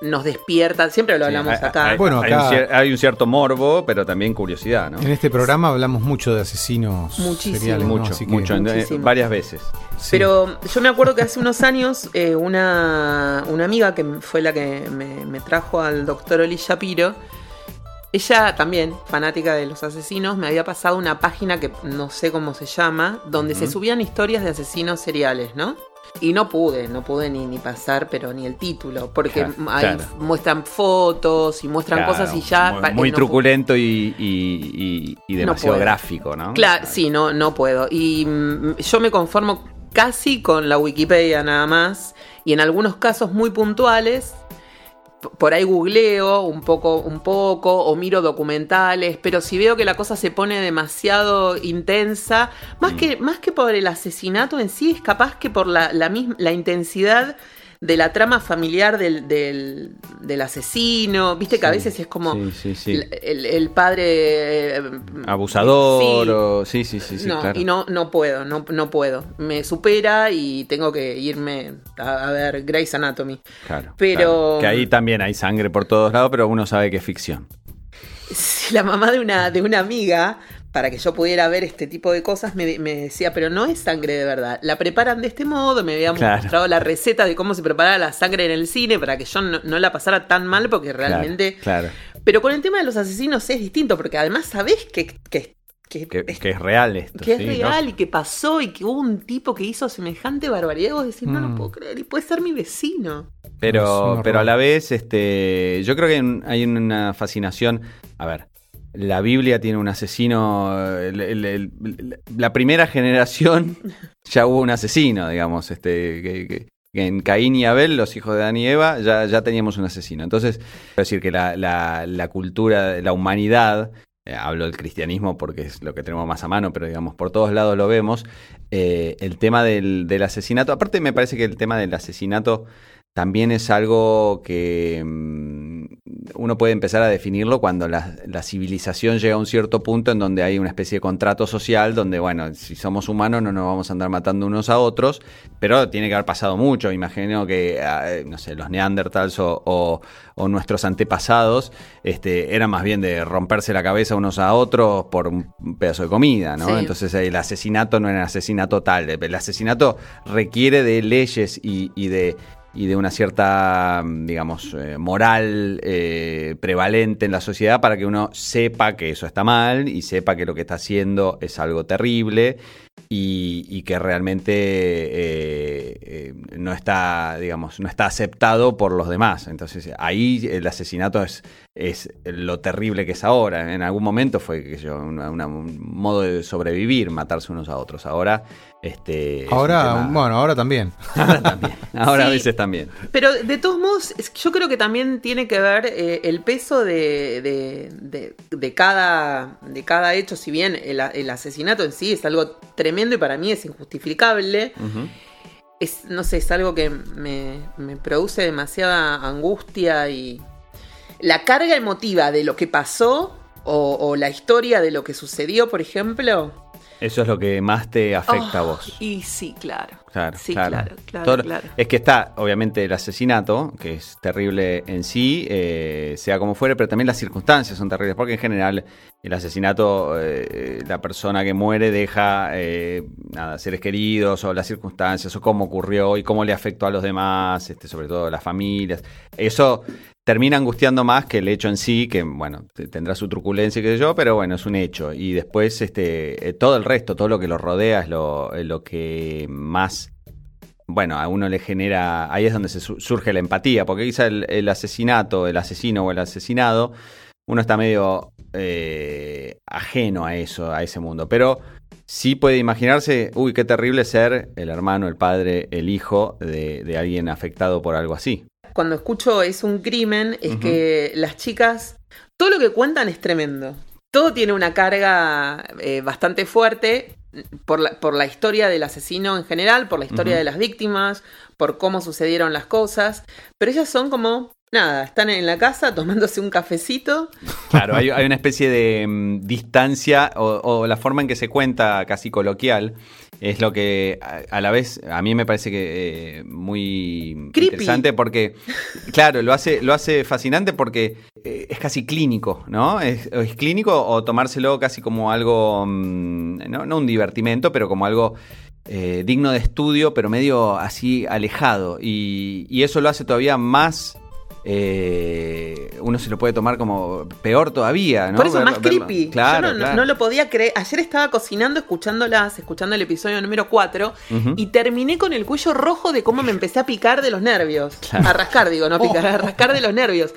S1: nos despierta. Siempre lo hablamos
S4: Sí, hay-
S1: acá.
S4: hay-
S5: Bueno,
S4: hay,
S5: acá-
S4: un cier- hay un cierto morbo, pero también curiosidad, ¿no?
S5: En este programa hablamos mucho de asesinos
S1: Muchísimo.
S5: seriales, ¿no?
S4: Mucho,
S5: Así que-
S4: mucho, en- eh, varias veces.
S5: sí.
S1: Pero yo me acuerdo que hace unos años eh, una, una amiga que fue la que me, me trajo al doctor Oli Shapiro, ella también, fanática de los asesinos, me había pasado una página que no sé cómo se llama, donde se subían historias de asesinos seriales, ¿no? Y no pude, no pude ni, ni pasar, pero ni el título, porque
S4: Claro,
S1: ahí
S4: claro.
S1: muestran fotos y muestran
S4: Claro,
S1: cosas y ya...
S4: Muy,
S1: pa-
S4: muy
S1: no pu-
S4: truculento y, y- y- y demasiado gráfico, ¿no?
S1: Claro, sí, no, no puedo. Y mm, yo me conformo casi con la Wikipedia nada más. Y en algunos casos muy puntuales, por ahí googleo un poco, un poco, o miro documentales, pero si veo que la cosa se pone demasiado intensa, más, que, más que por el asesinato en sí, es capaz que por la, la, misma, la intensidad de la trama familiar del, del, del asesino. Viste que a veces es como
S4: sí, sí, sí.
S1: El, padre...
S4: Abusador
S1: Sí.
S4: o... Sí, sí, sí, sí,
S1: no,
S4: claro.
S1: y no, no puedo, no, no puedo. Me supera y tengo que irme a, a ver Grey's Anatomy.
S4: Claro,
S1: Pero-
S4: claro. Que ahí también hay sangre por todos lados, pero uno sabe que es ficción.
S1: La mamá de una, de una amiga, para que yo pudiera ver este tipo de cosas, me, me decía, pero no es sangre de verdad. La preparan de este modo, me había
S4: Claro.
S1: mostrado la receta de cómo se preparaba la sangre en el cine para que yo no, no la pasara tan mal, porque realmente...
S4: Claro,
S1: Pero con el tema de los asesinos es distinto, porque además sabés que, que, que,
S4: que,
S1: es-
S4: que es real esto.
S1: que es
S4: sí, ¿no?
S1: real y que pasó y que hubo un tipo que hizo semejante barbaridad. Y vos decís, no lo
S5: Mm.
S1: puedo creer, y puede ser mi vecino.
S4: Pero, pero a la vez, este, yo creo que hay una fascinación. A ver, la Biblia tiene un asesino. la primera generación ya hubo un asesino, digamos. Este, que, en Caín y Abel, los hijos de Adán y Eva, ya, ya teníamos un asesino. Entonces, decir que la, la, la cultura, la humanidad. eh, hablo del cristianismo porque es lo que tenemos más a mano, pero digamos, por todos lados lo vemos. eh, el tema del, del asesinato, aparte me parece que el tema del asesinato también es algo que mm, uno puede empezar a definirlo cuando la, la civilización llega a un cierto punto en donde hay una especie de contrato social, donde, bueno, si somos humanos no nos vamos a andar matando unos a otros, pero tiene que haber pasado mucho. Imagino que, eh, no sé, los neandertals o, o- o nuestros antepasados este, eran más bien de romperse la cabeza unos a otros por un pedazo de comida, ¿no?
S1: Sí.
S4: Entonces el asesinato no era asesinato tal, el asesinato requiere de leyes y, y de y de una cierta, digamos, eh, moral eh, prevalente en la sociedad para que uno sepa que eso está mal y sepa que lo que está haciendo es algo terrible y, que realmente eh, no está, digamos, no está aceptado por los demás. Entonces ahí el asesinato es, es lo terrible que es ahora. En algún momento fue qué sé yo, una- una- un modo de sobrevivir, matarse unos a otros. Ahora, este, es
S5: Ahora,
S4: tema-
S5: bueno, ahora también.
S4: Ahora también. Ahora a veces también.
S1: Pero de todos modos, yo creo que también tiene que ver eh, el peso de, de- de- de cada, de cada hecho, si bien el, asesinato en sí es algo tremendo y para mí es injustificable, es, no sé, es algo que me, me produce demasiada angustia y la carga emotiva de lo que pasó o, o la historia de lo que sucedió, por ejemplo,
S4: Eso es lo que más te afecta a
S1: Oh,
S4: vos.
S1: Y sí, claro.
S4: Claro,
S1: Sí,
S4: claro.
S1: claro, claro,
S4: Todo-
S1: claro.
S4: Es que está, obviamente, el asesinato, que es terrible en sí, eh, sea como fuere, pero también las circunstancias son terribles, porque en general el asesinato, eh, la persona que muere deja eh, nada, seres queridos, o las circunstancias, o cómo ocurrió y cómo le afectó a los demás, este, sobre todo a las familias. Eso termina angustiando más que el hecho en sí, que bueno, te- tendrá su truculencia y qué sé yo, pero bueno, es un hecho. Y después este, eh, todo el resto, todo lo que lo rodea es lo, lo que más bueno, a uno le genera, ahí es donde se su- surge la empatía, porque quizá el, el asesinato, el asesino o el asesinado, uno está medio eh, ajeno a eso, a ese mundo, pero sí puede imaginarse, uy, qué terrible ser el hermano, el padre, el hijo de, de alguien afectado por algo así.
S1: Cuando escucho es un crimen, es que las chicas, todo lo que cuentan es tremendo. Todo tiene una carga eh, bastante fuerte por la, por la historia del asesino en general, por la historia de las víctimas, por cómo sucedieron las cosas. Pero ellas son como, nada, están en la casa tomándose un cafecito.
S4: Claro, hay, hay una especie de mm, distancia o, o la forma en que se cuenta casi coloquial es lo que a, a la vez a mí me parece que eh, muy
S1: Creepy.
S4: interesante porque, claro, lo hace, lo hace fascinante porque eh, es casi clínico, ¿no? Es, es clínico o tomárselo casi como algo, mm, no, no un divertimento, pero como algo eh, digno de estudio, pero medio así alejado. Y, y eso lo hace todavía más. Eh, uno se lo puede tomar como peor todavía, ¿no?
S1: Por eso más
S4: verlo-
S1: creepy.
S4: Claro,
S1: Yo no, no-
S4: claro.
S1: no lo podía creer. Ayer estaba cocinando, escuchándolas, escuchando el episodio número 4,
S4: Ujú.
S1: y terminé con el cuello rojo de cómo me empecé a picar de los nervios.
S4: Claro.
S1: A rascar, digo, no a picar, a rascar de los nervios.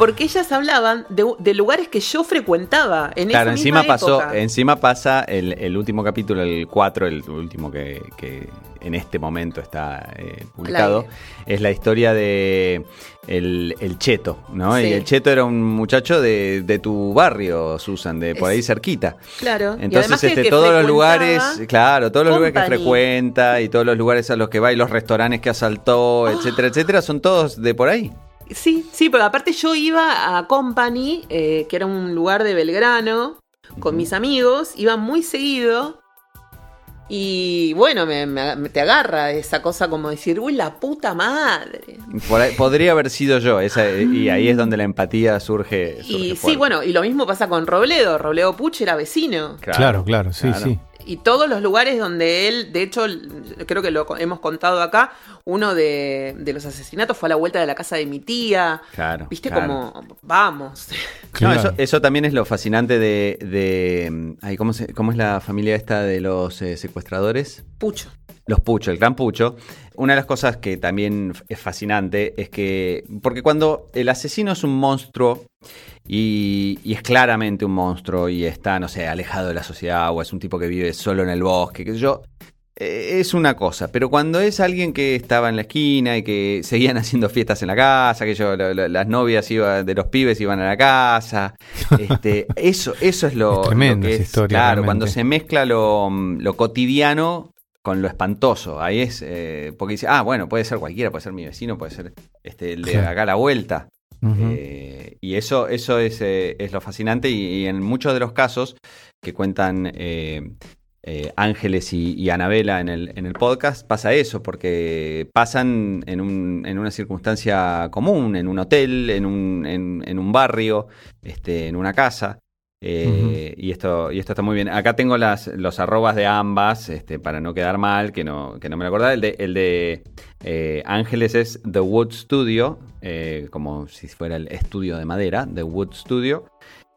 S1: Porque ellas hablaban de, de lugares que yo frecuentaba en
S4: Claro,
S1: esa
S4: encima
S1: misma
S4: pasó,
S1: época.
S4: encima pasa el, el último capítulo, el 4, el último que, que en este momento está eh, publicado, es la historia de el, el Cheto, ¿no?
S1: Sí.
S4: Y el Cheto era un muchacho de, de tu barrio, Susan, de por
S1: Es-
S4: ahí cerquita.
S1: Claro.
S4: Entonces, este, todos los lugares, claro, todos los lugares que frecuenta y todos los lugares a los que va y los restaurantes que asaltó,
S1: Ah.
S4: etcétera, etcétera, son todos de por ahí.
S1: Sí, sí, pero aparte yo iba a Company, eh, que era un lugar de Belgrano, con mis amigos, iba muy seguido. Y bueno, me, me- me- te agarra esa cosa como decir, uy, la puta madre.
S4: Por ahí- podría haber sido yo, esa, y ahí es donde la empatía surge. surge
S1: Y sí, bueno, y lo mismo pasa con Robledo. Robledo Puch era vecino.
S5: Claro, claro, sí,
S4: claro.
S5: sí.
S1: Y todos los lugares donde él, de hecho, creo que lo hemos contado acá, uno de, de los asesinatos fue a la vuelta de la casa de mi tía.
S4: Claro,
S1: Viste
S4: claro.
S1: como, vamos.
S4: No, eso, eso también es lo fascinante de. de ay, ¿cómo, se- ¿Cómo es la familia esta de los eh, secuestradores?
S1: Pucho.
S4: Los Pucho, el gran Pucho. Una de las cosas que también es fascinante es que. Porque cuando el asesino es un monstruo y, y es claramente un monstruo y está, no sé, alejado de la sociedad o es un tipo que vive solo en el bosque, que yo. eh, Es una cosa, pero cuando es alguien que estaba en la esquina y que seguían haciendo fiestas en la casa, que yo, lo- lo- las novias iba, de los pibes iban a la casa, este, eso, eso es lo,
S5: Es
S4: lo que
S5: esa
S4: es,
S5: historia,
S4: Claro,
S5: realmente.
S4: cuando se mezcla lo, lo cotidiano con lo espantoso. Ahí es, eh, porque dice, ah, bueno, puede ser cualquiera, puede ser mi vecino, puede ser este, el de acá a la vuelta. Eh, y eso, eso es, eh, es lo fascinante y, en muchos de los casos que cuentan eh, eh, Ángeles y, Anabela en el, en el podcast, pasa eso, porque pasan en, un, en una circunstancia común, en un hotel, en un, en un barrio, este, en una casa. Eh, y, esto, y esto está muy bien. Acá tengo las, los arrobas de ambas, este, para no quedar mal, que no, que no me lo acordaba. El de, el de eh, Ángeles es The Wood Studio, eh, como si fuera el estudio de madera, The Wood Studio.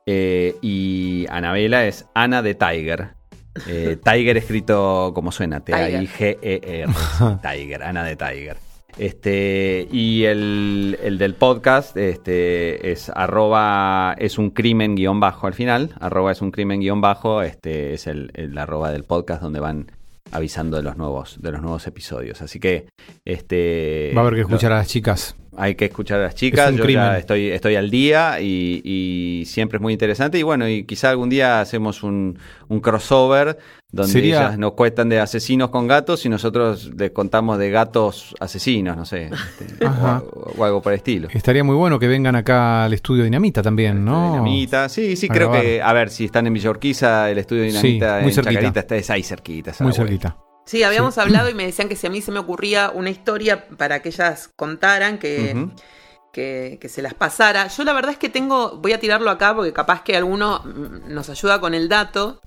S4: Y Anabela es Ana de Tiger. Tiger escrito como suena, T-I-G-E-R. Tiger, Ana de Tiger. Este, y el, el del podcast este, es arroba es un crimen guion bajo al final. Arroba es un crimen guion bajo. Este es el, el arroba del podcast donde van avisando de los nuevos, de los nuevos episodios. Así que este
S5: Va a haber que
S4: lo-
S5: escuchar a las chicas.
S4: Hay que escuchar a las chicas.
S5: Es un
S4: Yo
S5: crimen.
S4: ya estoy, estoy al día y, y siempre es muy interesante. Y bueno, y quizá algún día hacemos un, un crossover donde
S5: Sería-
S4: ellas nos cuentan de asesinos con gatos y nosotros les contamos de gatos asesinos, no sé, este,
S5: Ajá.
S4: o, o algo por el estilo.
S5: Estaría muy bueno que vengan acá al estudio Dinamita también, ¿no?
S4: Dinamita, sí, sí,
S5: A
S4: creo
S5: grabar.
S4: que, a ver, si están en Villa Urquiza, el estudio Dinamita
S5: muy
S4: en
S5: cerquita.
S4: Chacarita está es ahí cerquita.
S5: Muy cerquita.
S1: Sí, habíamos hablado y me decían que si a mí se me ocurría una historia para que ellas contaran, que, que, que se las pasara. Yo la verdad es que tengo, voy a tirarlo acá porque capaz que alguno nos ayuda con el dato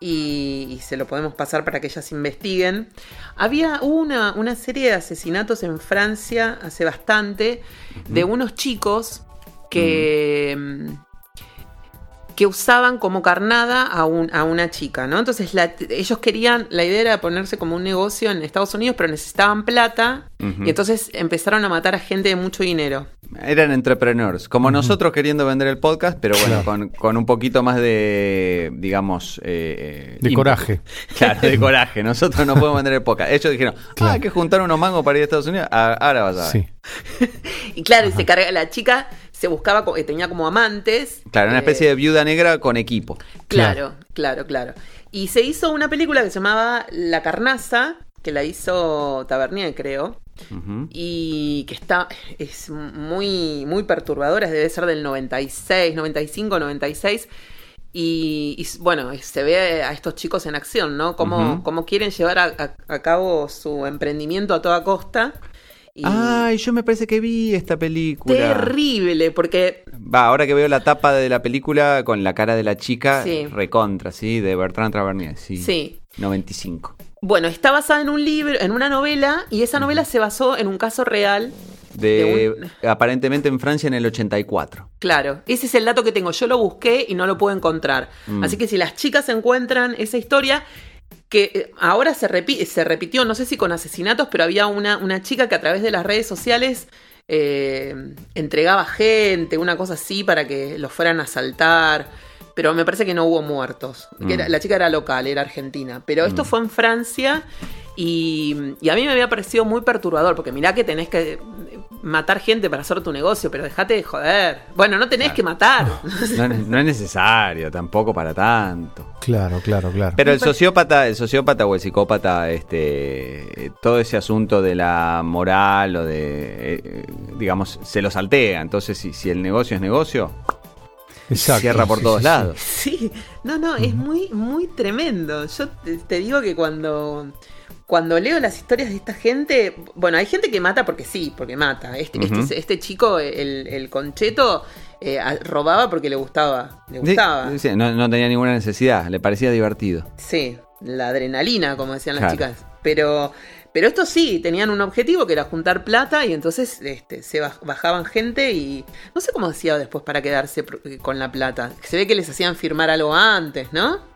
S1: y, y se lo podemos pasar para que ellas investiguen. Había una, una serie de asesinatos en Francia hace bastante de unos chicos que... que usaban como carnada a, un- a una chica, ¿no? Entonces la- ellos querían, la idea era ponerse como un negocio en Estados Unidos, pero necesitaban plata y entonces empezaron a matar a gente de mucho dinero.
S4: Eran entrepreneurs, como nosotros queriendo vender el podcast, pero bueno, con, con un poquito más de, digamos... eh,
S5: De
S4: ímpetu.
S5: coraje.
S4: Claro, de coraje. Nosotros no podemos vender el podcast. Ellos dijeron, ah, hay que juntar unos mangos para ir a Estados Unidos. Ah, Ahora vas a ver.
S5: Sí.
S1: Y claro, y se carga, la chica se buscaba, eh, tenía como amantes.
S4: Claro, una
S1: eh,
S4: especie de viuda negra con equipo.
S1: Claro, claro, claro. Y se hizo una película que se llamaba La Carnaza, que la hizo Tavernier, creo. Y que está es muy muy perturbadora, debe ser del 96, 95, 96 y, y, bueno, se ve a estos chicos en acción, ¿no? Cómo, cómo quieren llevar a, a- a cabo su emprendimiento a toda costa. Y
S4: Ay, yo me parece que vi esta película.
S1: terrible, porque
S4: Va, ahora que veo la tapa de la película con la cara de la chica,
S1: Sí.
S4: recontra, ¿sí? De Bertrand Tavernier, sí.
S1: sí,
S4: 95.
S1: bueno, está basada en un libro, en una novela, y esa novela se basó en un caso real.
S4: De,
S1: De
S4: aparentemente en Francia en el 84.
S1: Claro, ese es el dato que tengo. Yo lo busqué y no lo puedo encontrar.
S4: Mm.
S1: Así que si las chicas encuentran esa historia, que eh, ahora se, repi- se repitió, no sé si con asesinatos, pero había una, una chica que a través de las redes sociales eh, entregaba gente, una cosa así, para que los fueran a asaltar. Pero me parece que no hubo muertos. Que
S4: Mm.
S1: era- la chica era local, era argentina. Pero esto fue en Francia y, y a mí me había parecido muy perturbador, porque mirá que tenés que matar gente para hacer tu negocio, pero dejate de joder. Bueno, no tenés que matar.
S4: No, es- no es necesario tampoco para tanto.
S5: Claro, claro, claro.
S4: Pero el sociópata, el sociópata o el psicópata, este, todo ese asunto de la moral o de, eh, digamos, se lo saltea. Entonces, si, si el negocio es negocio,
S5: Exacto,
S4: cierra por
S5: sí,
S4: todos
S5: sí, sí.
S4: lados.
S1: Sí, no, no, es muy, muy tremendo. Yo te, te digo que cuando, cuando leo las historias de esta gente, bueno, hay gente que mata porque sí, porque mata. Este, este, este chico, el, el concheto, eh, robaba porque le gustaba. Le gustaba.
S4: sí, no, no tenía ninguna necesidad, le parecía divertido.
S1: Sí, la adrenalina, como decían las
S4: Claro.
S1: chicas. Pero, pero estos sí, tenían un objetivo que era juntar plata y entonces este, se baj- bajaban gente y no sé cómo hacía después para quedarse pro- con la plata. Se ve que les hacían firmar algo antes, ¿no?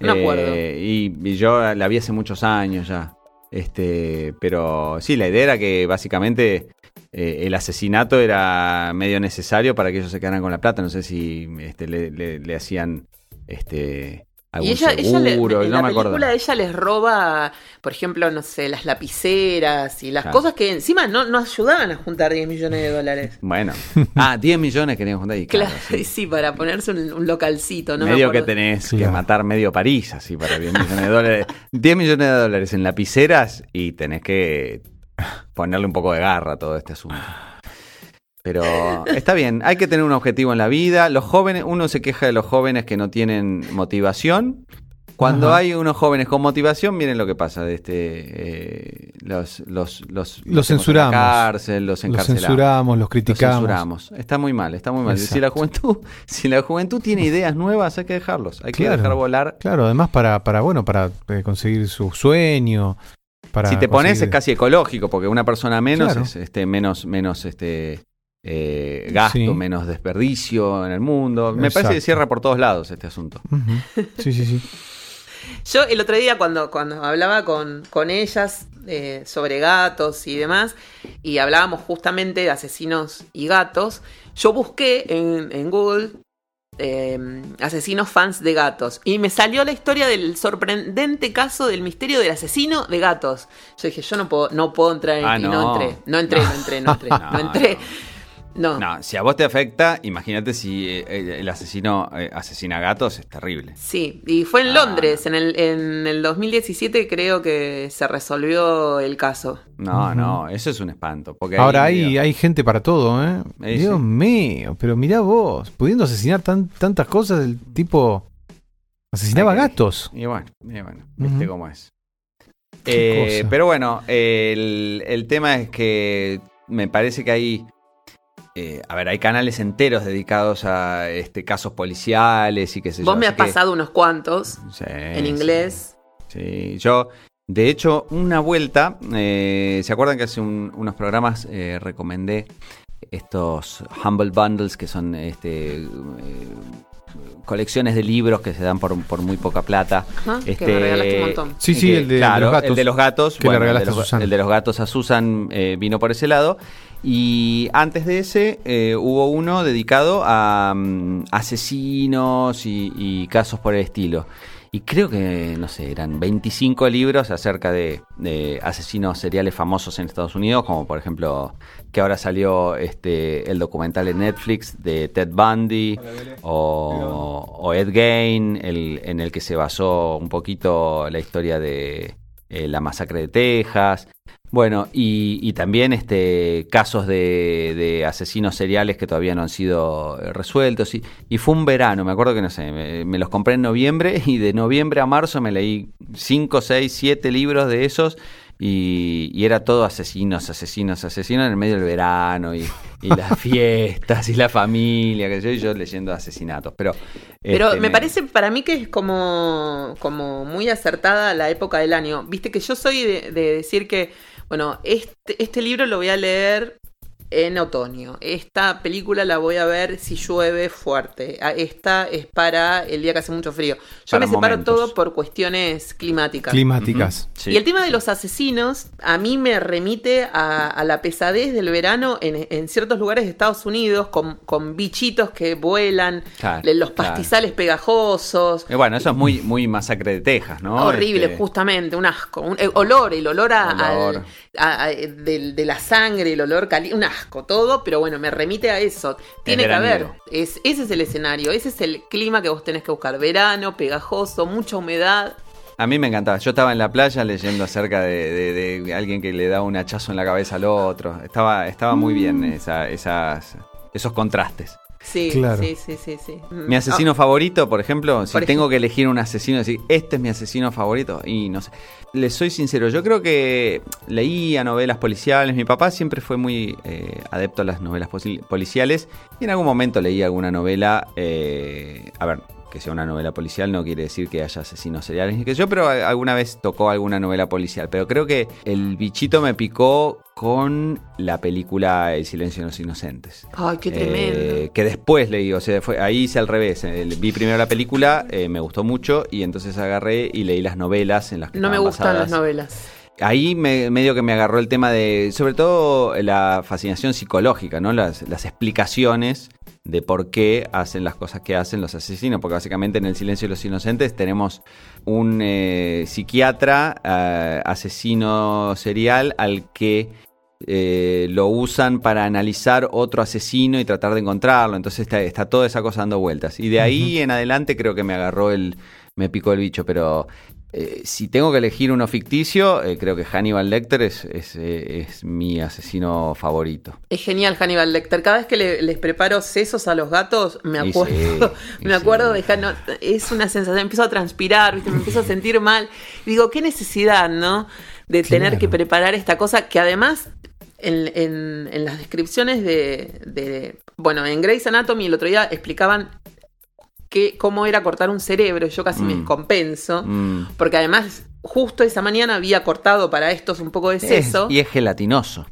S1: No me acuerdo.
S4: Eh, y, y yo la vi hace muchos años ya. Este, pero sí, la idea era que básicamente eh, el asesinato era medio necesario para que ellos se quedaran con la plata. No sé si este, le, le- le hacían este algún
S1: Y ella, ella le-
S4: seguro,
S1: en
S4: no
S1: la
S4: me acuerdo.
S1: película ella les roba, por ejemplo, no sé, las lapiceras y las
S4: Claro.
S1: cosas que encima no, no ayudaban a juntar 10 millones de dólares.
S4: Bueno, ah, 10 millones querían juntar y claro,
S1: Claro,
S4: sí.
S1: sí. para ponerse un, un localcito, ¿no? me
S4: Medio que tenés que matar medio París así para 10 millones de dólares. 10 millones de dólares en lapiceras y tenés que ponerle un poco de garra a todo este asunto. Pero está bien, hay que tener un objetivo en la vida. Los jóvenes, uno se queja de los jóvenes que no tienen motivación. Cuando
S5: Ajá.
S4: hay unos jóvenes con motivación, miren lo que pasa. De este, eh, los, los, los, en
S5: censuramos.
S4: La cárcel, los
S5: Los
S4: encarcelamos.
S5: censuramos, los
S4: Los
S5: criticamos.
S4: censuramos. Está muy mal, está muy mal. Si la juventud, si la juventud tiene ideas nuevas, hay que dejarlos. Hay que dejar volar.
S5: Claro, además para, para bueno, para eh, conseguir su sueño. Para
S4: si te pones
S5: conseguir-
S4: es casi ecológico, porque una persona menos
S5: Claro.
S4: es este, menos, menos este eh, gasto,
S5: Sí.
S4: menos desperdicio en el mundo. Me parece que cierra por todos lados este asunto.
S5: Sí, sí, sí.
S1: Yo el otro día cuando, cuando hablaba con, con ellas eh, sobre gatos y demás, y hablábamos justamente de asesinos y gatos, yo busqué en, en Google eh, asesinos fans de gatos. Y me salió la historia del sorprendente caso del misterio del asesino de gatos. Yo dije, yo no puedo, no puedo entrar en,
S4: Ah,
S1: y no.
S4: no.
S1: entré. No entré, no entré, no entré. No,
S4: No,
S1: entré.
S4: No. Si a vos te afecta, imagínate si eh, el asesino eh, asesina gatos, es terrible.
S1: Sí, y fue en
S4: Ah,
S1: Londres, en, el, en el 2017 creo que se resolvió el caso.
S4: No, no, eso es un espanto. Porque
S5: Ahora hay, hay gente para todo, ¿eh?
S4: Eh,
S5: Dios
S4: sí.
S5: mío, pero mirá vos, pudiendo asesinar tan, tantas cosas, el tipo asesinaba gatos.
S4: Y bueno, y bueno, viste cómo es. Eh, pero bueno, el, el tema es que me parece que hay. Eh, a ver, hay canales enteros dedicados a este casos policiales y qué sé yo.
S1: Vos me
S4: así
S1: has
S4: que-
S1: pasado unos cuantos
S4: Sí,
S1: en inglés.
S4: Sí, yo, de hecho, una vuelta, eh, ¿se acuerdan que hace un- unos programas eh, recomendé estos Humble Bundles que son este, eh, colecciones de libros que se dan por, por muy poca plata?
S1: Ajá, que
S4: Este,
S1: me regalaste un montón.
S5: Sí, sí,
S4: que-
S5: el de, el de
S4: claro,
S5: los gatos.
S4: el de los gatos.
S5: que le
S4: bueno, el,
S5: regalaste
S4: de
S5: a
S4: los,
S5: Susan.
S4: el de los gatos a Susan eh, vino por ese lado. Y antes de ese eh, hubo uno dedicado a mm, asesinos y, y casos por el estilo. Y creo que, no sé, eran 25 libros acerca de, de asesinos seriales famosos en Estados Unidos, como por ejemplo que ahora salió este el documental en Netflix de Ted Bundy o, o Ed Gein, el, en el que se basó un poquito la historia de eh, la masacre de Texas. Bueno, y, y también este casos de, de asesinos seriales que todavía no han sido eh, resueltos. Y, y fue un verano, me acuerdo que no sé, me, me los compré en noviembre y de noviembre a marzo me leí 5, 6, 7 libros de esos. Y, y era todo asesinos, asesinos, asesinos en el medio del verano y, y las fiestas y la familia, que yo, y yo leyendo asesinatos. Pero,
S1: Pero
S4: este,
S1: me parece para mí que es como, como muy acertada la época del año. Viste que yo soy de, de decir que, bueno, este, este libro lo voy a leer en otoño. Esta película la voy a ver si llueve fuerte. Ah, Esta es para el día que hace mucho frío. Yo
S4: Para
S1: me separo
S4: momentos.
S1: todo por cuestiones climáticas.
S5: Climáticas.
S4: Sí.
S1: Y el tema de los asesinos a mí me remite a, a la pesadez del verano en, en ciertos lugares de Estados Unidos con, con bichitos que vuelan,
S4: Claro,
S1: los
S4: claro.
S1: pastizales pegajosos.
S4: Eh, bueno, eso es muy, muy masacre de Texas, ¿no?
S1: Horrible,
S4: Este,
S1: justamente, un asco. Un eh, olor, el olor, a,
S4: Olor.
S1: al- a- a- del- de, la sangre, el olor caliente, un asco, todo, pero bueno, me remite a eso. Tiene que haber. Es, ese es el escenario, ese es el clima que vos tenés que buscar. Verano, pegajoso, mucha humedad.
S4: A mí me encantaba. Yo estaba en la playa leyendo acerca de, de- de alguien que le da un hachazo en la cabeza al otro. Estaba, estaba muy bien
S1: Mm.
S4: esa- esas, esos contrastes.
S1: Sí,
S5: Claro.
S1: sí, sí, sí, sí.
S4: Mi asesino favorito, por ejemplo, si
S1: Por
S4: tengo que elegir un asesino, decir, este es mi asesino favorito, y no sé. Les soy sincero, yo creo que leía novelas policiales. Mi papá siempre fue muy eh, adepto a las novelas policiales, y en algún momento leí alguna novela. eh, a ver, que sea una novela policial no quiere decir que haya asesinos seriales ni que yo, pero alguna vez tocó alguna novela policial. Pero creo que el bichito me picó con la película El silencio de los inocentes.
S1: Ay, qué tremendo.
S4: Eh, que después leí, o sea, fue, ahí hice al revés. eh, vi primero la película, eh, me gustó mucho y entonces agarré y leí las novelas en las que
S1: no me gustan
S4: basadas.
S1: las novelas.
S4: Ahí me, medio que me agarró el tema de, sobre todo la fascinación psicológica, ¿no? Las, las explicaciones de por qué hacen las cosas que hacen los asesinos, porque básicamente en El Silencio de los Inocentes tenemos un eh, psiquiatra, eh, asesino serial, al que eh, lo usan para analizar otro asesino y tratar de encontrarlo. Entonces está, está toda esa cosa dando vueltas. Y de ahí en adelante creo que me agarró el. me picó el bicho. Pero eh, si tengo que elegir uno ficticio, eh, creo que Hannibal Lecter es, es, eh, es mi asesino favorito.
S1: Es genial Hannibal Lecter. Cada vez que le- les preparo sesos a los gatos, me acuerdo,
S4: sí,
S1: me acuerdo
S4: sí.
S1: de Han- no, Es una sensación, empiezo a transpirar, ¿viste? me empiezo a sentir mal. Digo, qué necesidad, ¿no? De tener que preparar esta cosa que además en, en- en las descripciones de, de- Bueno, en Grey's Anatomy el otro día explicaban que, cómo era cortar un cerebro. Yo casi me
S4: Mm.
S1: descompenso.
S4: Mm.
S1: Porque además, justo esa mañana había cortado para estos un poco de
S4: Es-
S1: seso.
S4: y es gelatinoso.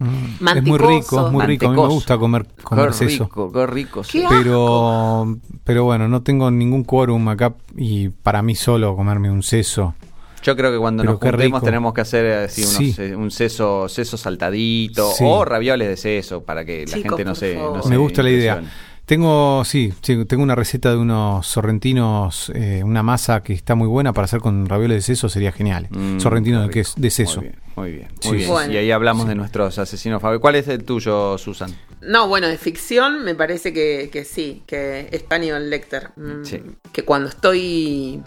S5: Mm, Es muy rico, es muy rico. A mí me gusta comer, comer
S4: qué
S5: seso.
S4: rico, qué rico.
S1: ¿Qué asco.
S5: Pero, pero bueno, no tengo ningún quórum acá y para mí solo comerme un seso.
S4: Yo creo que cuando
S5: Pero
S4: nos
S5: qué
S4: juntemos
S5: rico.
S4: tenemos que hacer así unos,
S5: Sí.
S4: eh, un seso, seso saltadito
S5: Sí.
S4: o ravioles de seso para que la gente no se, no se
S5: Me gusta la idea. Tengo, sí, sí, tengo una receta de unos sorrentinos, eh, una masa que está muy buena para hacer con ravioles de seso, sería genial.
S4: Mm,
S5: sorrentinos de,
S4: qué
S5: ques- de seso.
S4: Muy bien, muy bien.
S5: Sí,
S4: muy bien.
S1: Bueno.
S4: y ahí hablamos de nuestros asesinos favoritos. ¿Cuál es el tuyo, Susan?
S1: No, bueno, de ficción me parece que, que sí, que es Hannibal Lecter. Mm,
S4: Sí.
S1: Que cuando estoy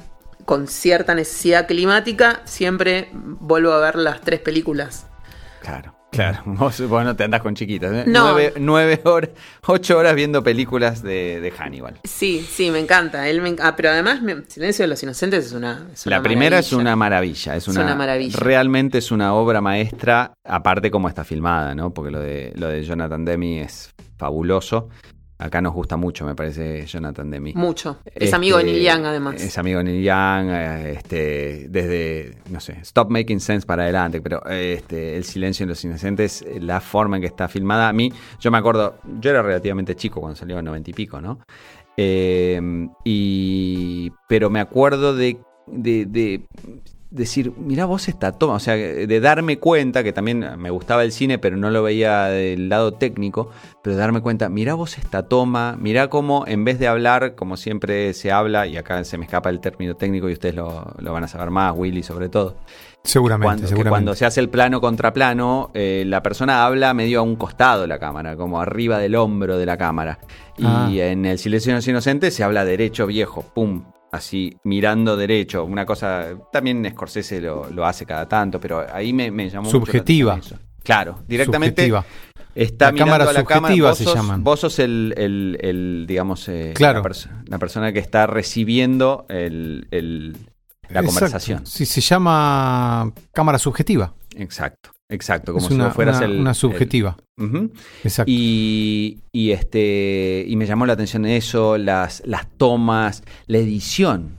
S1: con cierta necesidad climática, siempre vuelvo a ver las tres películas.
S4: Claro. Claro, vos, vos no te andás con chiquitas. ¿eh?
S1: No.
S4: Nueve, nueve horas, ocho horas viendo películas de, de Hannibal.
S1: Sí, sí, me encanta. Él me ah, pero además, me- Silencio de los Inocentes es una. es
S4: La primera es una maravilla, es
S1: Es
S4: una,
S1: una maravilla.
S4: Realmente es una obra maestra, aparte como está filmada, ¿no? Porque lo de, lo de Jonathan Demme es fabuloso. Acá nos gusta mucho, me parece, Jonathan Demme.
S1: Mucho. Es
S4: Este,
S1: amigo de Neil Young, además.
S4: Es amigo de Neil Young, eh, este, desde, no sé, Stop Making Sense para adelante, pero este, El Silencio de los Inocentes, la forma en que está filmada, a mí, yo me acuerdo, yo era relativamente chico cuando salió en noventa y pico, ¿no? Eh, y, pero me acuerdo de, de, de decir, mirá vos esta toma, o sea, de darme cuenta, que también me gustaba el cine, pero no lo veía del lado técnico, pero de darme cuenta, mirá vos esta toma, mirá cómo en vez de hablar, como siempre se habla, y acá se me escapa el término técnico y ustedes lo, lo van a saber más, Willy sobre todo,
S5: Seguramente,
S4: cuando, que
S5: seguramente.
S4: cuando se hace el plano contra plano, eh, la persona habla medio a un costado de la cámara, como arriba del hombro de la cámara. Y
S5: Ah.
S4: en El silencio de los inocentes se habla derecho viejo, pum, así, mirando derecho. Una cosa, también Scorsese lo, lo hace cada tanto, pero ahí me, me llamó
S5: Subjetiva.
S4: eso. Claro, directamente
S5: Subjetiva.
S4: está
S5: La
S4: mirando
S5: cámara
S4: a la cámara.
S5: subjetiva
S4: Vos
S5: se
S4: sos,
S5: llaman.
S4: vos sos el, el- el, digamos, eh,
S5: Claro.
S4: la, perso- la persona que está recibiendo el- el- la
S5: Exacto.
S4: conversación.
S5: Sí, se llama cámara subjetiva.
S4: Exacto, exacto, como
S5: es
S4: si
S5: una,
S4: vos fueras
S5: una-
S4: el...
S5: una
S4: el-
S5: subjetiva. Exacto.
S4: Y, y este y me llamó la atención eso, las, las tomas, la edición.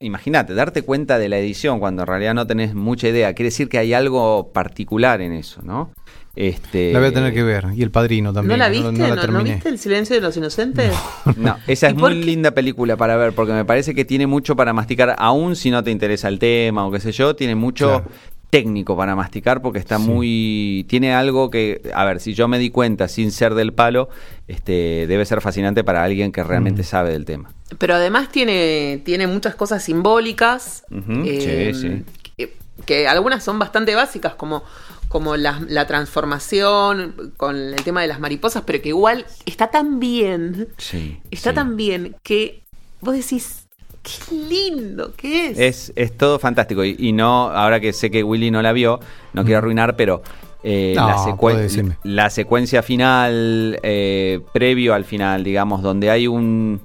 S4: Imagínate, darte cuenta de la edición cuando en realidad no tenés mucha idea. Quiere decir que hay algo particular en eso, ¿no? Este,
S5: la voy a tener que ver. Y el padrino también.
S1: ¿No la viste?
S5: No,
S1: ¿No,
S5: la
S1: no
S5: terminé.
S1: viste El Silencio de los Inocentes?
S4: No, esa es
S1: ¿Y por
S4: muy
S1: qué?
S4: linda película para ver porque me parece que tiene mucho para masticar, aún si no te interesa el tema o qué sé yo, tiene mucho
S5: Claro.
S4: Técnico para masticar porque está
S5: Sí.
S4: muy tiene algo que a ver si yo me di cuenta sin ser del palo este debe ser fascinante para alguien que realmente
S5: Mm.
S4: sabe del tema
S1: Pero además tiene, tiene muchas cosas simbólicas. Eh,
S4: sí, sí.
S1: Que, que algunas son bastante básicas, como, como la, la transformación con el tema de las mariposas, pero que igual está tan bien,
S4: sí
S1: está
S4: sí.
S1: tan bien que vos decís, qué lindo que es.
S4: es es todo fantástico y, y no ahora que sé que Willy no la vio no quiero arruinar pero eh,
S5: Mm. No,
S4: la, secuen- la secuencia final eh, previo al final digamos donde hay un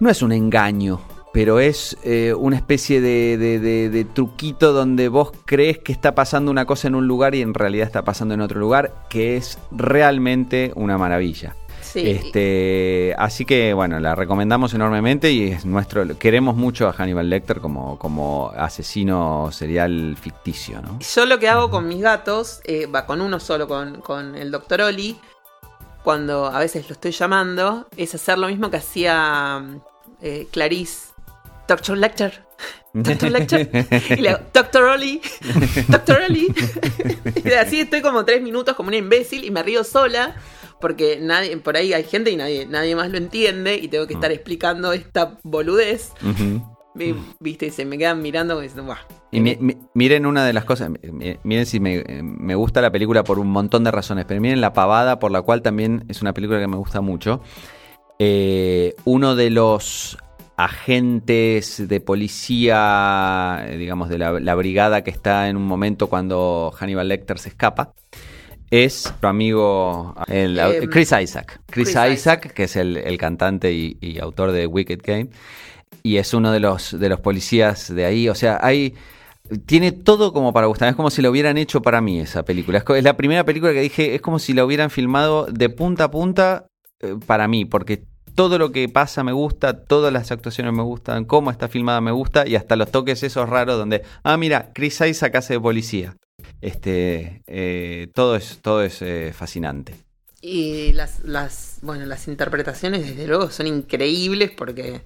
S4: no es un engaño pero es eh, una especie de, de- de- de truquito donde vos crees que está pasando una cosa en un lugar y en realidad está pasando en otro lugar que es realmente una maravilla
S1: Sí.
S4: este, así que bueno, la recomendamos enormemente y es nuestro. Queremos mucho a Hannibal Lecter como, como asesino serial ficticio, ¿no?
S1: Yo lo que hago con mis gatos, eh, va con uno solo, con, con el doctor Oli, cuando a veces lo estoy llamando, es hacer lo mismo que hacía eh, Clarice. Doctor Lecter. Doctor Lecter. Y le hago, Doctor Oli. Doctor Oli. Y así estoy como tres minutos como una imbécil y me río sola. Porque nadie, por ahí hay gente y nadie, nadie más lo entiende y tengo que estar explicando esta boludez. Y, Viste, y se me quedan mirando diciendo, "Buah".
S4: Y mi- mi- miren una de las cosas, mi- miren si me, me gusta la película por un montón de razones, pero miren la pavada por la cual también es una película que me gusta mucho. Eh, uno de los agentes de policía, eh, digamos, de la, la brigada que está en un momento cuando Hannibal Lecter se escapa, es nuestro amigo el-
S1: Em,
S4: Chris Isaac. Chris,
S1: Chris
S4: Isaac,
S1: Isaac.
S4: que es el, el cantante y, y autor de Wicked Game. Y es uno de los, de los policías de ahí. O sea, hay. Tiene todo como para gustar. Es como si lo hubieran hecho para mí esa película. Es la primera película que dije, es como si la hubieran filmado de punta a punta eh, para mí, porque todo lo que pasa me gusta, todas las actuaciones me gustan, cómo está filmada me gusta, y hasta los toques esos raros donde, ah, mira, Chris Isaac hace de policía. Este, eh, todo es, todo es eh, fascinante.
S1: Y las, las, bueno, las interpretaciones desde luego son increíbles porque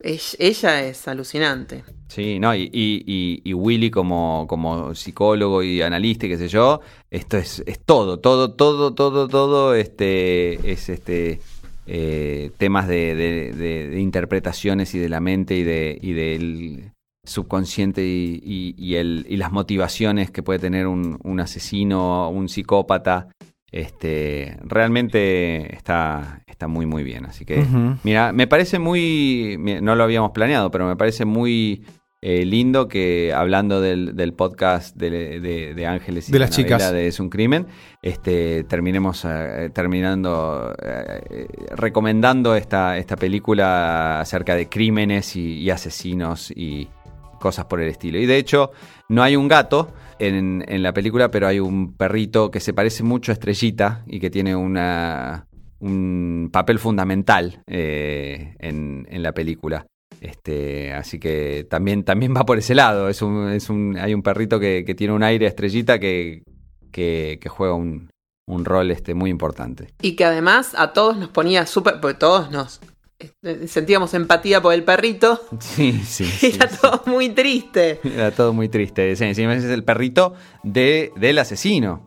S1: ella, ella es alucinante.
S4: Sí, no, y, y, y- y Willy como, como psicólogo y analista y qué sé yo, esto es, es todo, todo, todo, todo, todo, este, es este eh, temas de, de- de- de interpretaciones y de la mente y, de, y del subconsciente y, y- y el, y las motivaciones que puede tener un, un asesino, un psicópata. Este, realmente está, está muy muy bien. Así que, mira, me parece muy, no lo habíamos planeado, pero me parece muy eh, lindo que hablando del, del podcast de, de- de Ángeles y
S5: De las chicas.
S4: de Es un crimen, este, terminemos eh, terminando eh, eh, recomendando esta, esta película acerca de crímenes y, y asesinos y cosas por el estilo. Y de hecho, no hay un gato en, en la película, pero hay un perrito que se parece mucho a Estrellita y que tiene una, un papel fundamental eh, en, en la película. Este, así que también, también va por ese lado. Es un, es un, hay un perrito que, que tiene un aire estrellita que, que, que juega un, un rol este, muy importante.
S1: Y que además a todos nos ponía súper. Porque todos nos. Eh, Sentíamos empatía por el perrito.
S4: Sí, sí.
S1: Era
S4: sí.
S1: todo muy triste.
S4: Era todo muy triste. Sí, encima es el perrito de, del asesino.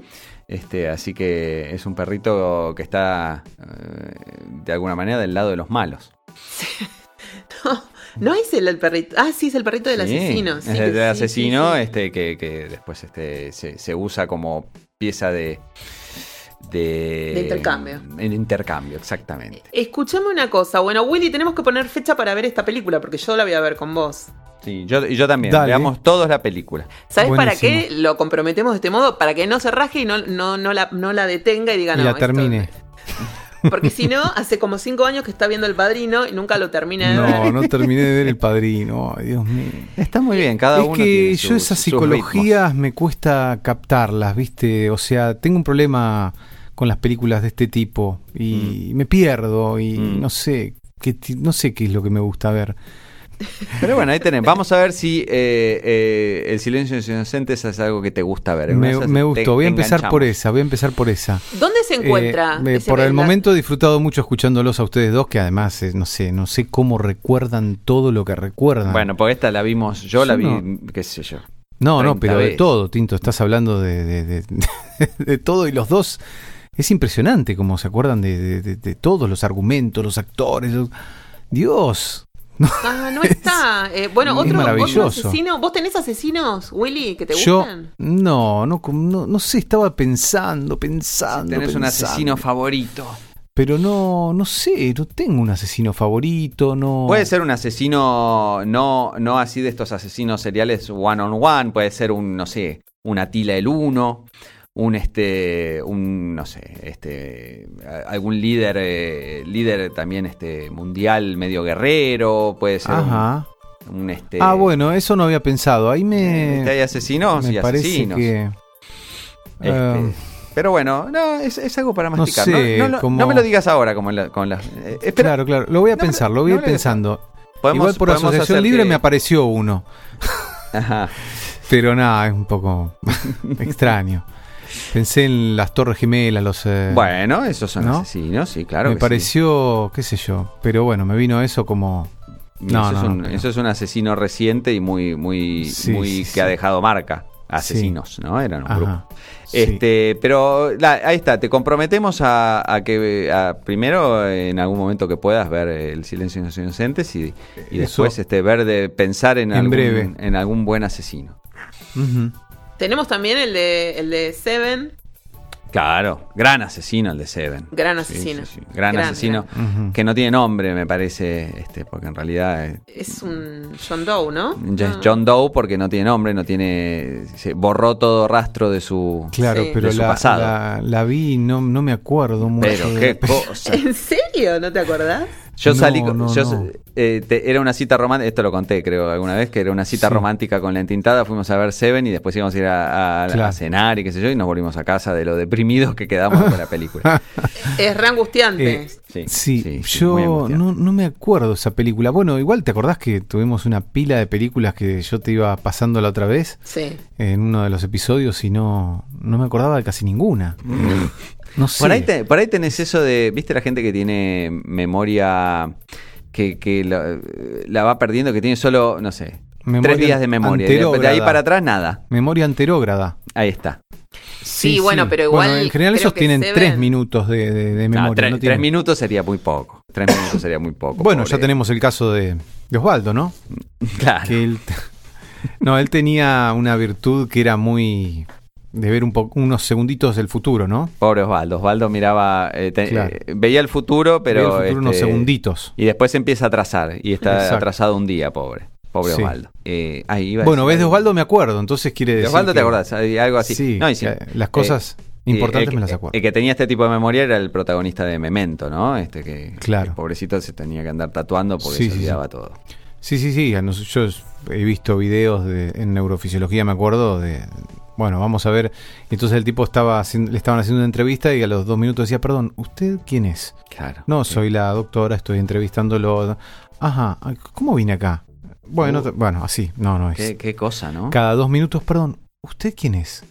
S4: Este, así que es un perrito que está eh, de alguna manera del lado de los malos.
S1: No es el, el perrito. Ah, sí, es el perrito del asesino.
S4: Es el asesino, este, que, que después este, se, se usa como pieza de. De,
S1: De intercambio.
S4: En intercambio, exactamente.
S1: Escuchame una cosa. Bueno, Willy, tenemos que poner fecha para ver esta película porque yo la voy a ver con vos.
S4: Sí, yo, y yo también.
S5: Dale.
S4: Veamos todos la película.
S1: ¿Sabes para qué lo comprometemos de este modo? Para que no se raje y no, no, no, la, no la detenga y diga
S5: y
S1: no.
S5: la
S1: esto-
S5: termine.
S1: Porque si no, hace como cinco años que está viendo El Padrino y nunca lo termina de ver.
S5: No, no terminé de ver el padrino. Ay, Dios mío.
S4: Está muy bien, cada
S5: es
S4: uno.
S5: que
S4: tiene
S5: yo
S4: sus-
S5: esas psicologías me cuesta captarlas, ¿viste? O sea, tengo un problema con las películas de este tipo y me pierdo y
S4: Mm.
S5: no sé, qué ti- no sé qué es lo que me gusta ver.
S4: Pero bueno, ahí tenés. Vamos a ver si eh, eh, El silencio de los inocentes es algo que te gusta ver.
S5: Me,
S4: te-
S5: gustó, voy a empezar por esa, voy a empezar por esa.
S1: ¿Dónde se encuentra?
S5: Eh,
S1: ese-
S5: por el
S1: la-
S5: momento he disfrutado mucho escuchándolos a ustedes dos, que además, eh, no sé, no sé cómo recuerdan todo lo que recuerdan.
S4: Bueno, porque esta la vimos, yo, la vi,
S5: Yo
S4: qué sé yo.
S5: no, no,
S4: 30
S5: pero de todo, Tinto, estás hablando de, de, de- de todo y los dos. Es impresionante cómo se acuerdan de, de- de- de todos los argumentos, los actores. los- Dios.
S1: Ah, no está. Eh, bueno,
S5: Es
S1: otro, asesino. ¿Vos tenés asesinos, Willy, que te
S5: Yo,
S1: gustan?
S5: no, no, no, no sé, estaba pensando, pensando.
S4: Tenés un asesino favorito.
S5: Pero no, no sé, no tengo un asesino favorito, no.
S4: Puede ser un asesino, no, no así de estos asesinos seriales one on one, puede ser un, no sé, un Atila el Uno, un este, un, no sé, este, algún líder, eh, líder también este mundial medio guerrero, puede ser
S5: Ajá.
S4: un, este.
S5: Ah, bueno, eso no había pensado. Ahí me.
S4: Este, hay asesinos
S5: me
S4: y asesinos.
S5: que.
S4: Este,
S5: eh,
S4: pero bueno, no, es, es algo para
S5: No
S4: masticar.
S5: sé,
S4: no, no, no-
S5: como-
S4: no me lo digas ahora como la- con las. eh, espera,
S5: claro, claro. Lo voy a pensar, lo voy a ir pensando.
S4: podemos-
S5: Igual por asociación libre
S4: que-
S5: me apareció uno.
S4: Ajá.
S5: Pero nada, es un poco extraño. Pensé en las Torres Gemelas, los. eh,
S4: Bueno, esos son
S5: ¿no?
S4: asesinos, sí, claro.
S5: me
S4: que sí.
S5: pareció, qué sé yo. Pero bueno, me vino eso como. No,
S4: eso,
S5: no,
S4: es un,
S5: no, pero-
S4: eso es un asesino reciente y muy, muy,
S5: Sí,
S4: muy
S5: sí,
S4: que ha dejado marca. Asesinos, ¿no? Eran un grupo.
S5: Ajá.
S4: Este, pero la- ahí está, te comprometemos a, a que a, primero en algún momento que puedas ver El silencio de los inocentes y, y
S5: Eso.
S4: después este ver de pensar en,
S5: En
S4: algún,
S5: breve.
S4: en algún buen asesino.
S5: Ujú.
S1: Tenemos también el de, el de Seven.
S4: Claro, gran asesino el de Seven.
S1: Gran asesino.
S4: sí, sí. Gran,
S1: Gran,
S4: asesino que no tiene nombre, me parece, este, porque en realidad eh,
S1: Es un John Doe, ¿no?
S4: Es
S1: Ah.
S4: John Doe porque no tiene nombre, no tiene. Se borró todo rastro de su.
S5: Claro,
S1: Sí.
S5: pero
S4: de su
S5: la,
S4: pasado.
S5: la, la vi y no, no me acuerdo mucho.
S4: Pero
S5: de
S4: qué cosa.
S1: ¿En serio? ¿No te acordás?
S4: Yo
S5: No,
S4: salí. con-
S5: no,
S4: yo,
S5: no.
S4: eh, te- era una cita romántica. Esto lo conté, creo, alguna vez, que era una cita
S5: Sí.
S4: romántica con la entintada. Fuimos a ver Seven y después íbamos a ir a, a- cenar y qué sé yo. Y nos volvimos a casa de lo deprimidos que quedamos con la película.
S1: Es re angustiante.
S5: Eh,
S4: Sí,
S5: Sí,
S4: sí, sí,
S5: yo no, no me acuerdo de esa película. Bueno, igual te acordás que tuvimos una pila de películas que yo te iba pasando la otra vez
S1: Sí.
S5: en uno de los episodios y no, no me acordaba de casi ninguna. No sé.
S4: Por ahí, te- por ahí tenés eso de. ¿Viste la gente que tiene memoria. que, que la, la va perdiendo, que tiene solo, no sé.
S5: Memoria
S4: tres días de memoria. de ahí para atrás, nada.
S5: Memoria anterógrada.
S4: Ahí está.
S1: Sí, bueno, pero igual
S5: Bueno, en general esos
S1: que
S5: tienen
S1: Seven-
S5: tres minutos de, de- de memoria.
S4: tres,
S5: no
S4: tres
S5: tienen-
S4: minutos sería muy poco. Tres minutos sería muy poco.
S5: Bueno,
S4: pobre.
S5: ya tenemos el caso de, de Osvaldo, ¿no?
S4: Claro.
S5: Que él, no, él tenía una virtud que era muy de ver un poco unos segunditos del futuro, ¿no?
S4: Pobre Osvaldo. Osvaldo miraba, eh, te-
S5: Claro.
S4: eh, veía el futuro, pero.
S5: El futuro unos
S4: este,
S5: segunditos.
S4: Y después empieza a atrasar. Y está
S5: Exacto.
S4: atrasado un día, pobre. Pobre
S5: Sí.
S4: Osvaldo. Eh, ahí iba
S5: Bueno, ves de. Osvaldo me acuerdo, entonces quiere
S4: De
S5: decir
S4: Osvaldo te acordás, algo así.
S5: Sí,
S4: No, sí.
S5: las cosas
S4: Eh,
S5: importantes
S4: el
S5: me las acuerdo.
S4: El que tenía este tipo de memoria era el protagonista de Memento, ¿no? Este que,
S5: Claro.
S4: que pobrecito se tenía que andar tatuando porque
S5: Sí,
S4: se olvidaba
S5: sí.
S4: todo.
S5: Sí, sí, sí. Yo he visto videos de, en neurofisiología, me acuerdo, de. Bueno, vamos a ver. Entonces el tipo estaba haciendo- le estaban haciendo una entrevista y a los dos minutos decía, perdón, ¿usted quién es?
S4: Claro.
S5: No, soy la doctora, estoy entrevistándolo. Ajá, ¿cómo vine acá? Bueno,
S4: Uh.
S5: bueno, así, no, no es.
S4: Qué, qué cosa, ¿no?
S5: Cada dos minutos, perdón, ¿usted quién es?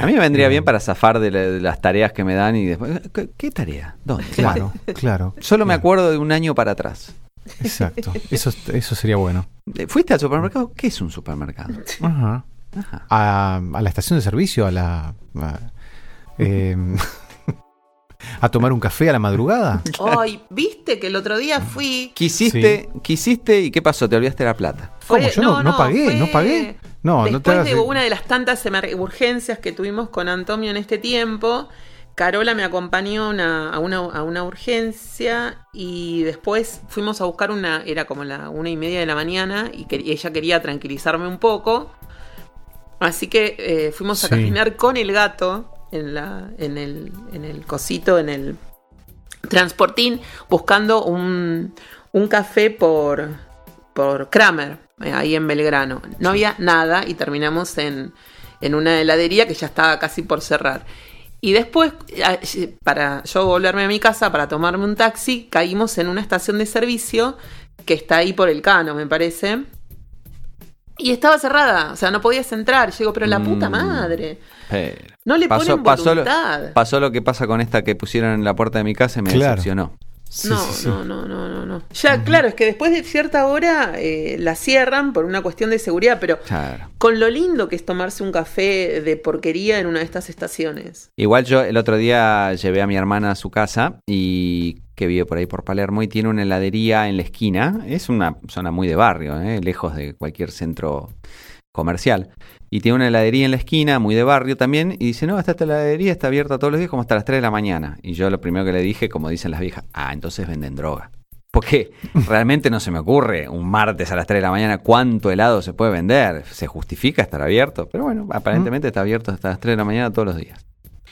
S4: A mí me vendría bien para zafar de, la- de las tareas que me dan y después. ¿Qué, qué tarea? ¿Dónde?
S5: Claro, claro.
S4: Solo me acuerdo de un año para atrás.
S5: Exacto, eso, eso sería bueno.
S4: Eh, ¿Fuiste al supermercado? ¿Qué es un supermercado?
S5: Ajá.
S4: Ajá.
S5: A, a la estación de servicio, a la. a, em, a tomar un café a la madrugada.
S1: Ay, viste que el otro día fui.
S4: Quisiste, quisiste y ¿qué pasó? Te olvidaste la plata.
S5: ¿Cómo?
S1: fue-
S5: Yo no, no pagué,
S1: fue
S5: no pagué. No, no te
S1: Después
S5: hagas.
S1: de una de las tantas urgencias que tuvimos con Antonio en este tiempo, Carola me acompañó a una, a, una, a una urgencia y después fuimos a buscar una, era como la una y media de la mañana y, que- y ella quería tranquilizarme un poco. Así que eh, fuimos a
S5: Sí.
S1: caminar con el gato en, la, en, el, en el cosito, en el transportín, buscando un, un café por, por Kramer, eh, ahí en Belgrano. No había nada y terminamos en, en una heladería que ya estaba casi por cerrar. Y después, eh, para yo volverme a mi casa para tomarme un taxi, caímos en una estación de servicio que está ahí por el Cano, me parece. Y estaba cerrada, o sea, no podías entrar. Llego, pero la puta
S4: Mm.
S1: madre.
S4: Pero
S1: No le
S4: pasó,
S1: ponen
S4: pasó, lo,
S1: voluntad.
S4: pasó lo que pasa con esta que pusieron en la puerta de mi casa y me
S5: Claro.
S4: decepcionó.
S5: Sí,
S1: no,
S5: sí, sí.
S1: no, no, no, no, no. Ya, claro, es que después de cierta hora eh, la cierran por una cuestión de seguridad, pero
S4: Claro.
S1: con lo lindo que es tomarse un café de porquería en una de estas estaciones.
S4: Igual yo el otro día llevé a mi hermana a su casa y que vive por ahí por Palermo y tiene una heladería en la esquina. Es una zona muy de barrio, ¿eh? lejos de cualquier centro comercial. Y tiene una heladería en la esquina, muy de barrio también, y dice, no, esta heladería está abierta todos los días como hasta las 3 de la mañana. Y yo lo primero que le dije, como dicen las viejas, ah, entonces venden droga. Porque realmente no se me ocurre un martes a las 3 de la mañana cuánto helado se puede vender. Se justifica estar abierto, pero bueno, aparentemente está abierto hasta las 3 de la mañana todos los días.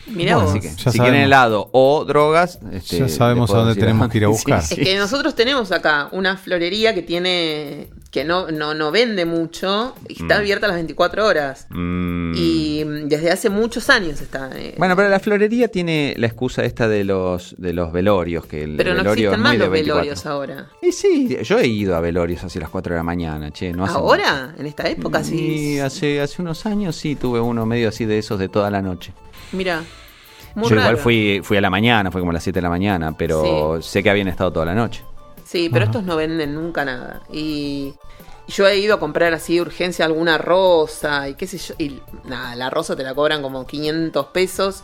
S1: Mirá
S5: Bueno,
S1: vos.
S4: Así que,
S5: ya
S4: si
S5: sabemos.
S4: quieren helado o drogas, este,
S5: Ya sabemos a dónde
S4: decir
S5: tenemos que ir a buscar.
S1: Es que nosotros tenemos acá una florería que tiene. que no, no, no vende mucho y está
S4: Mm.
S1: abierta las 24 horas.
S4: Mm.
S1: Y mm, desde hace muchos años está. eh,
S4: Bueno, pero la florería tiene la excusa esta de los de los velorios, que el
S1: pero no
S4: velorio
S1: existen
S4: es
S1: más los
S4: 24.
S1: velorios ahora.
S4: Y sí, yo he ido a velorios hacia las 4 de la mañana, che, no hace
S1: ¿Ahora? ¿En esta época? Sí.
S4: Y hace, hace unos años sí tuve uno medio así de esos de toda la noche.
S1: Mira. Muy
S4: yo
S1: raro.
S4: igual fui, fui a la mañana, fue como a las 7 de la mañana, pero sé que habían estado toda la noche.
S1: Sí, pero estos no venden nunca nada. Y yo he ido a comprar así de urgencia alguna rosa y qué sé yo. Y nada, la rosa te la cobran como 500 pesos.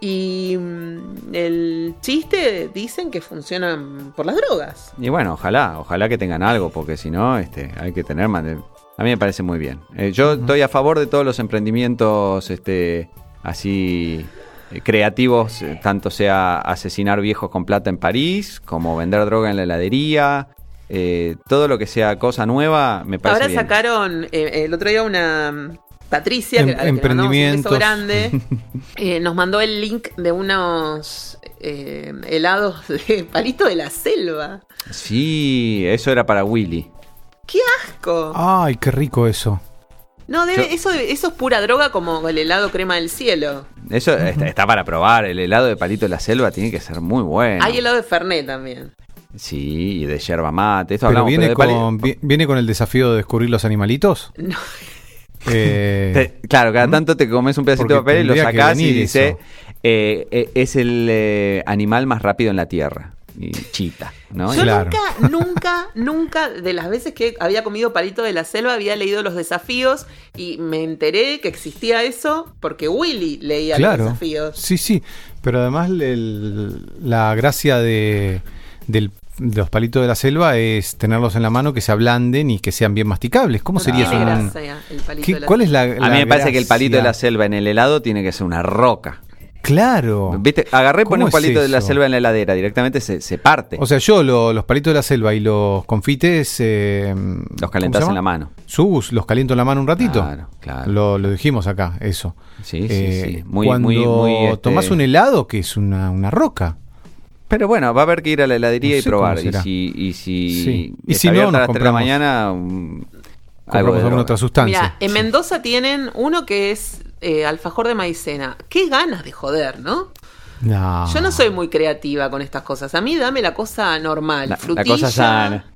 S1: Y mm, el chiste dicen que funcionan por las drogas.
S4: Y bueno, ojalá, ojalá que tengan algo, porque si no, este, hay que tener más de- A mí me parece muy bien. Eh, yo estoy a favor de todos los emprendimientos este, así eh, creativos, eh, tanto sea asesinar viejos con plata en París, como vender droga en la heladería. eh, todo lo que sea cosa nueva me parece
S1: Ahora
S4: bien.
S1: sacaron eh, el otro día una mm, Patricia, que,
S5: Em-
S1: que un
S5: emprendimientos.
S1: grande, eh, nos mandó el link de unos eh, helados de palito de la selva.
S4: Sí, eso era para Willy.
S1: ¡Qué asco!
S5: Ay, qué rico eso.
S1: No, debe-
S4: Yo-
S1: eso, eso es pura droga como el helado crema del cielo.
S4: Eso está, está para probar. El helado de palito de la selva tiene que ser muy bueno.
S1: Hay helado de Fernet también.
S4: Sí, y de yerba mate. Esto
S5: Pero
S4: hablamos,
S5: viene,
S4: pali-
S5: con, vi- viene con el desafío de descubrir los animalitos.
S1: No.
S5: Eh,
S4: Te- claro, cada tanto te comes un pedacito de papel y lo sacás y dice, eh, eh, es el eh, animal más rápido en la Tierra. Y chita, ¿no?
S1: Yo
S5: Claro.
S1: nunca, nunca, nunca, de las veces que había comido palito de la selva, había leído los desafíos y me enteré que existía eso porque Willy leía los
S5: Claro.
S1: desafíos.
S5: Sí, sí. Pero además el- la gracia de, del- de los palitos de la selva es tenerlos en la mano que se ablanden y que sean bien masticables. ¿Cómo sería eso? un-
S1: gracia el palito
S5: ¿Qué-
S1: de la
S5: ¿Cuál es la,
S4: A
S5: la
S4: mí me parece que el palito de la selva en el helado tiene que ser una roca.
S5: Claro.
S4: ¿Viste? Agarré,
S5: ¿Cómo
S4: poné un
S5: es
S4: palito de la selva en la heladera, directamente se, se parte.
S5: O sea, yo lo- los palitos de la selva y los confites... eh,
S4: Los
S5: ¿cómo
S4: calentás en la mano.
S5: Sus, los caliento en la mano un ratito.
S4: Claro, claro.
S5: Lo, lo dijimos acá, eso.
S4: Sí, sí,
S5: Eh,
S4: sí. Muy,
S5: cuando
S4: muy, muy. este-
S5: tomás un helado, que es una, una roca.
S4: Pero bueno, va a haber que ir a la heladería
S5: No
S4: y
S5: sé
S4: probar. Y si, y si,
S5: Sí. Y si no, nos
S4: a las 3 de la mañana, um,
S5: Compramos alguna otra sustancia.
S1: Mira, en Mendoza tienen uno que es eh, alfajor de maicena. Qué ganas de joder, ¿no?
S5: No.
S1: Yo no soy muy creativa con estas cosas. A mí dame la cosa normal.
S4: La, la
S1: frutilla.
S4: cosa sana.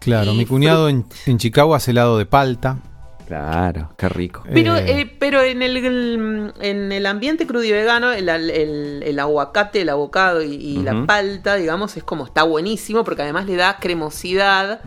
S5: Claro, mi cuñado en, en Chicago hace helado de palta.
S4: Claro, qué rico.
S1: Pero,
S5: Eh,
S1: eh, pero en el, en el ambiente crudo y vegano, el, el- el aguacate, el abocado y, y la palta, digamos, es como está buenísimo porque además le da cremosidad.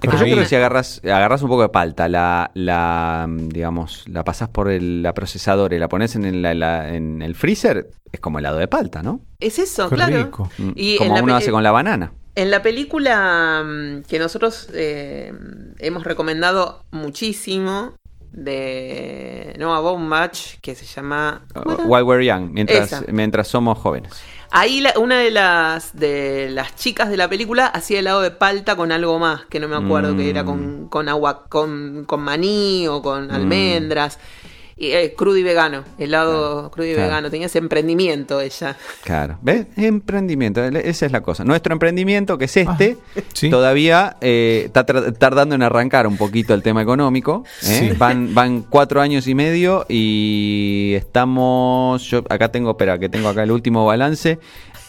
S4: Es que yo creo que si agarras, agarras un poco de palta, la, la mm, digamos, la pasas por el, la procesadora y la pones en el, la- la- en el freezer, es como helado de palta, ¿no?
S1: Es eso,
S5: Qué
S1: claro.
S5: rico.
S4: Mm,
S1: Y
S4: como uno hace con la banana.
S1: En la película mm, que nosotros eh, hemos recomendado muchísimo de Noah Baumbach, que se llama...
S4: While we're young, mientras,
S1: Esa.
S4: mientras somos jóvenes.
S1: Ahí la- una de las de las chicas de la película hacía helado de palta con algo más, que no me acuerdo, que era
S4: Mm.
S1: con, con agua, con, con maní o con almendras. Y, eh, crudo y vegano, helado crudo y
S4: claro.
S1: vegano. Tenía ese emprendimiento ella.
S4: Claro. ¿Ves? Emprendimiento, esa es la cosa. Nuestro emprendimiento, que es este,
S5: sí.
S4: todavía eh, está tardando en arrancar un poquito el tema económico. ¿eh?
S5: Sí.
S4: Van, van cuatro años y medio y estamos. Yo acá tengo, espera, que tengo acá el último balance.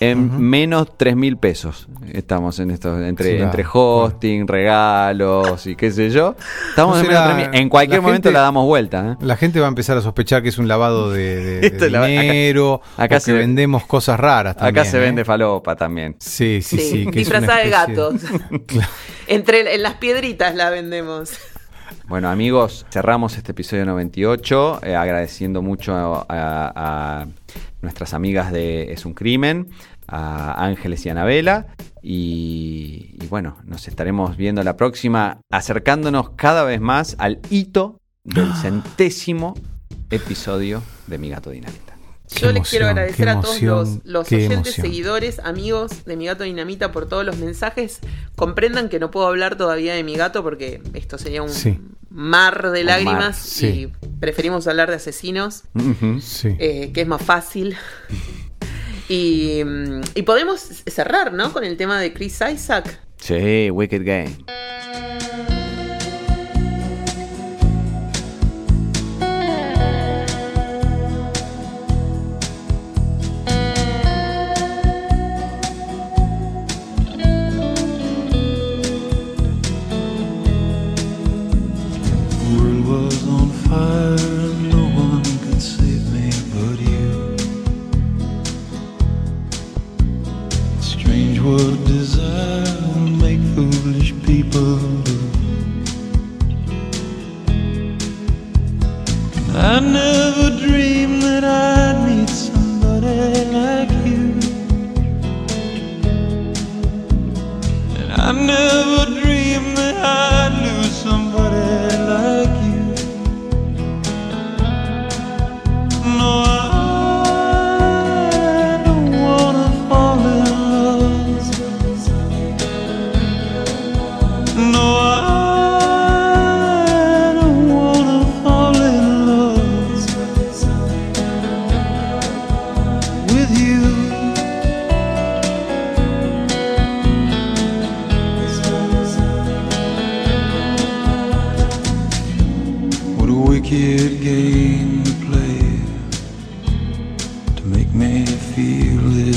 S4: En menos tres mil pesos estamos en esto, entre, entre hosting, regalos y qué sé yo. Estamos
S5: ¿No
S4: en,
S5: será-
S4: menos 3.000. en cualquier
S5: la
S4: momento
S5: gente-
S4: la damos vuelta. ¿eh?
S5: La gente va a empezar a sospechar que es un lavado de,
S4: acá-
S5: dinero,
S4: acá
S5: o
S4: se
S5: que
S4: ve-
S5: vendemos cosas raras
S4: Acá
S5: también,
S4: se
S5: ¿eh?
S4: vende falopa también.
S5: Sí, sí, sí. que es una
S1: disfrazada de
S5: especie
S1: gatos. Entre en las piedritas la vendemos.
S4: Bueno, amigos, cerramos este episodio 98 eh, agradeciendo mucho a, a- a nuestras amigas de Es un Crimen, a Ángeles y Anabela. Y, y bueno, nos estaremos viendo la próxima, acercándonos cada vez más al hito del centésimo episodio de Mi Gato Dinamita.
S5: Qué
S1: Yo les quiero agradecer a todos los, los oyentes,
S5: emoción.
S1: seguidores, amigos de Mi Gato Dinamita por todos los mensajes. Comprendan que no puedo hablar todavía de mi gato porque esto sería un
S5: Sí.
S1: mar de
S4: Un
S1: lágrimas
S4: mar,
S5: sí.
S1: y preferimos hablar de asesinos.
S5: Sí.
S1: eh, que es más fácil. y, y podemos cerrar, ¿no? Con el tema de Chris Isaac.
S4: Sí, Wicked Game.
S8: Fire I never dreamed that I'd meet somebody like you. And I never dreamed that I'd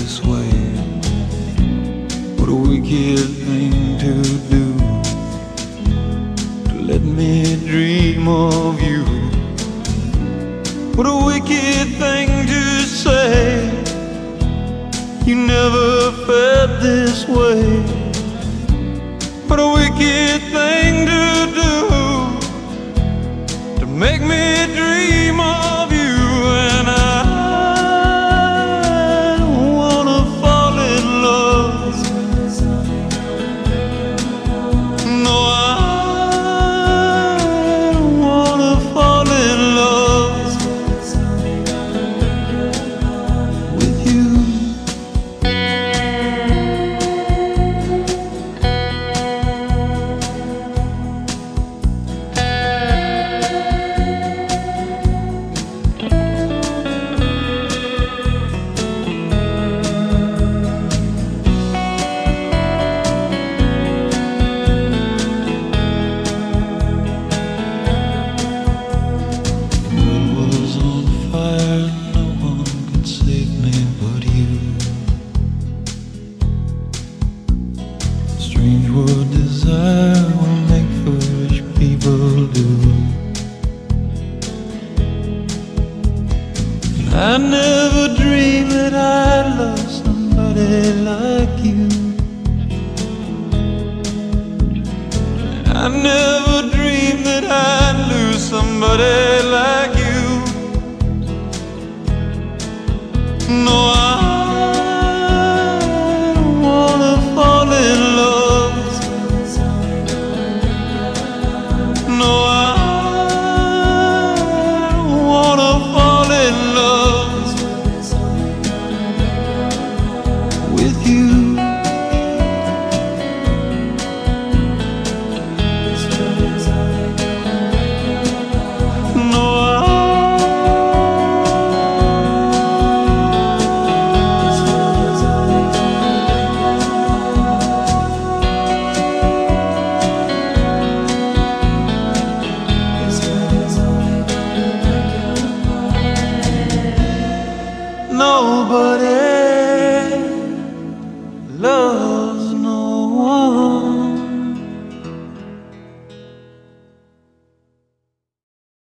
S8: this way. What a wicked thing to do to let me dream of you. What a wicked thing to say. You never felt this way.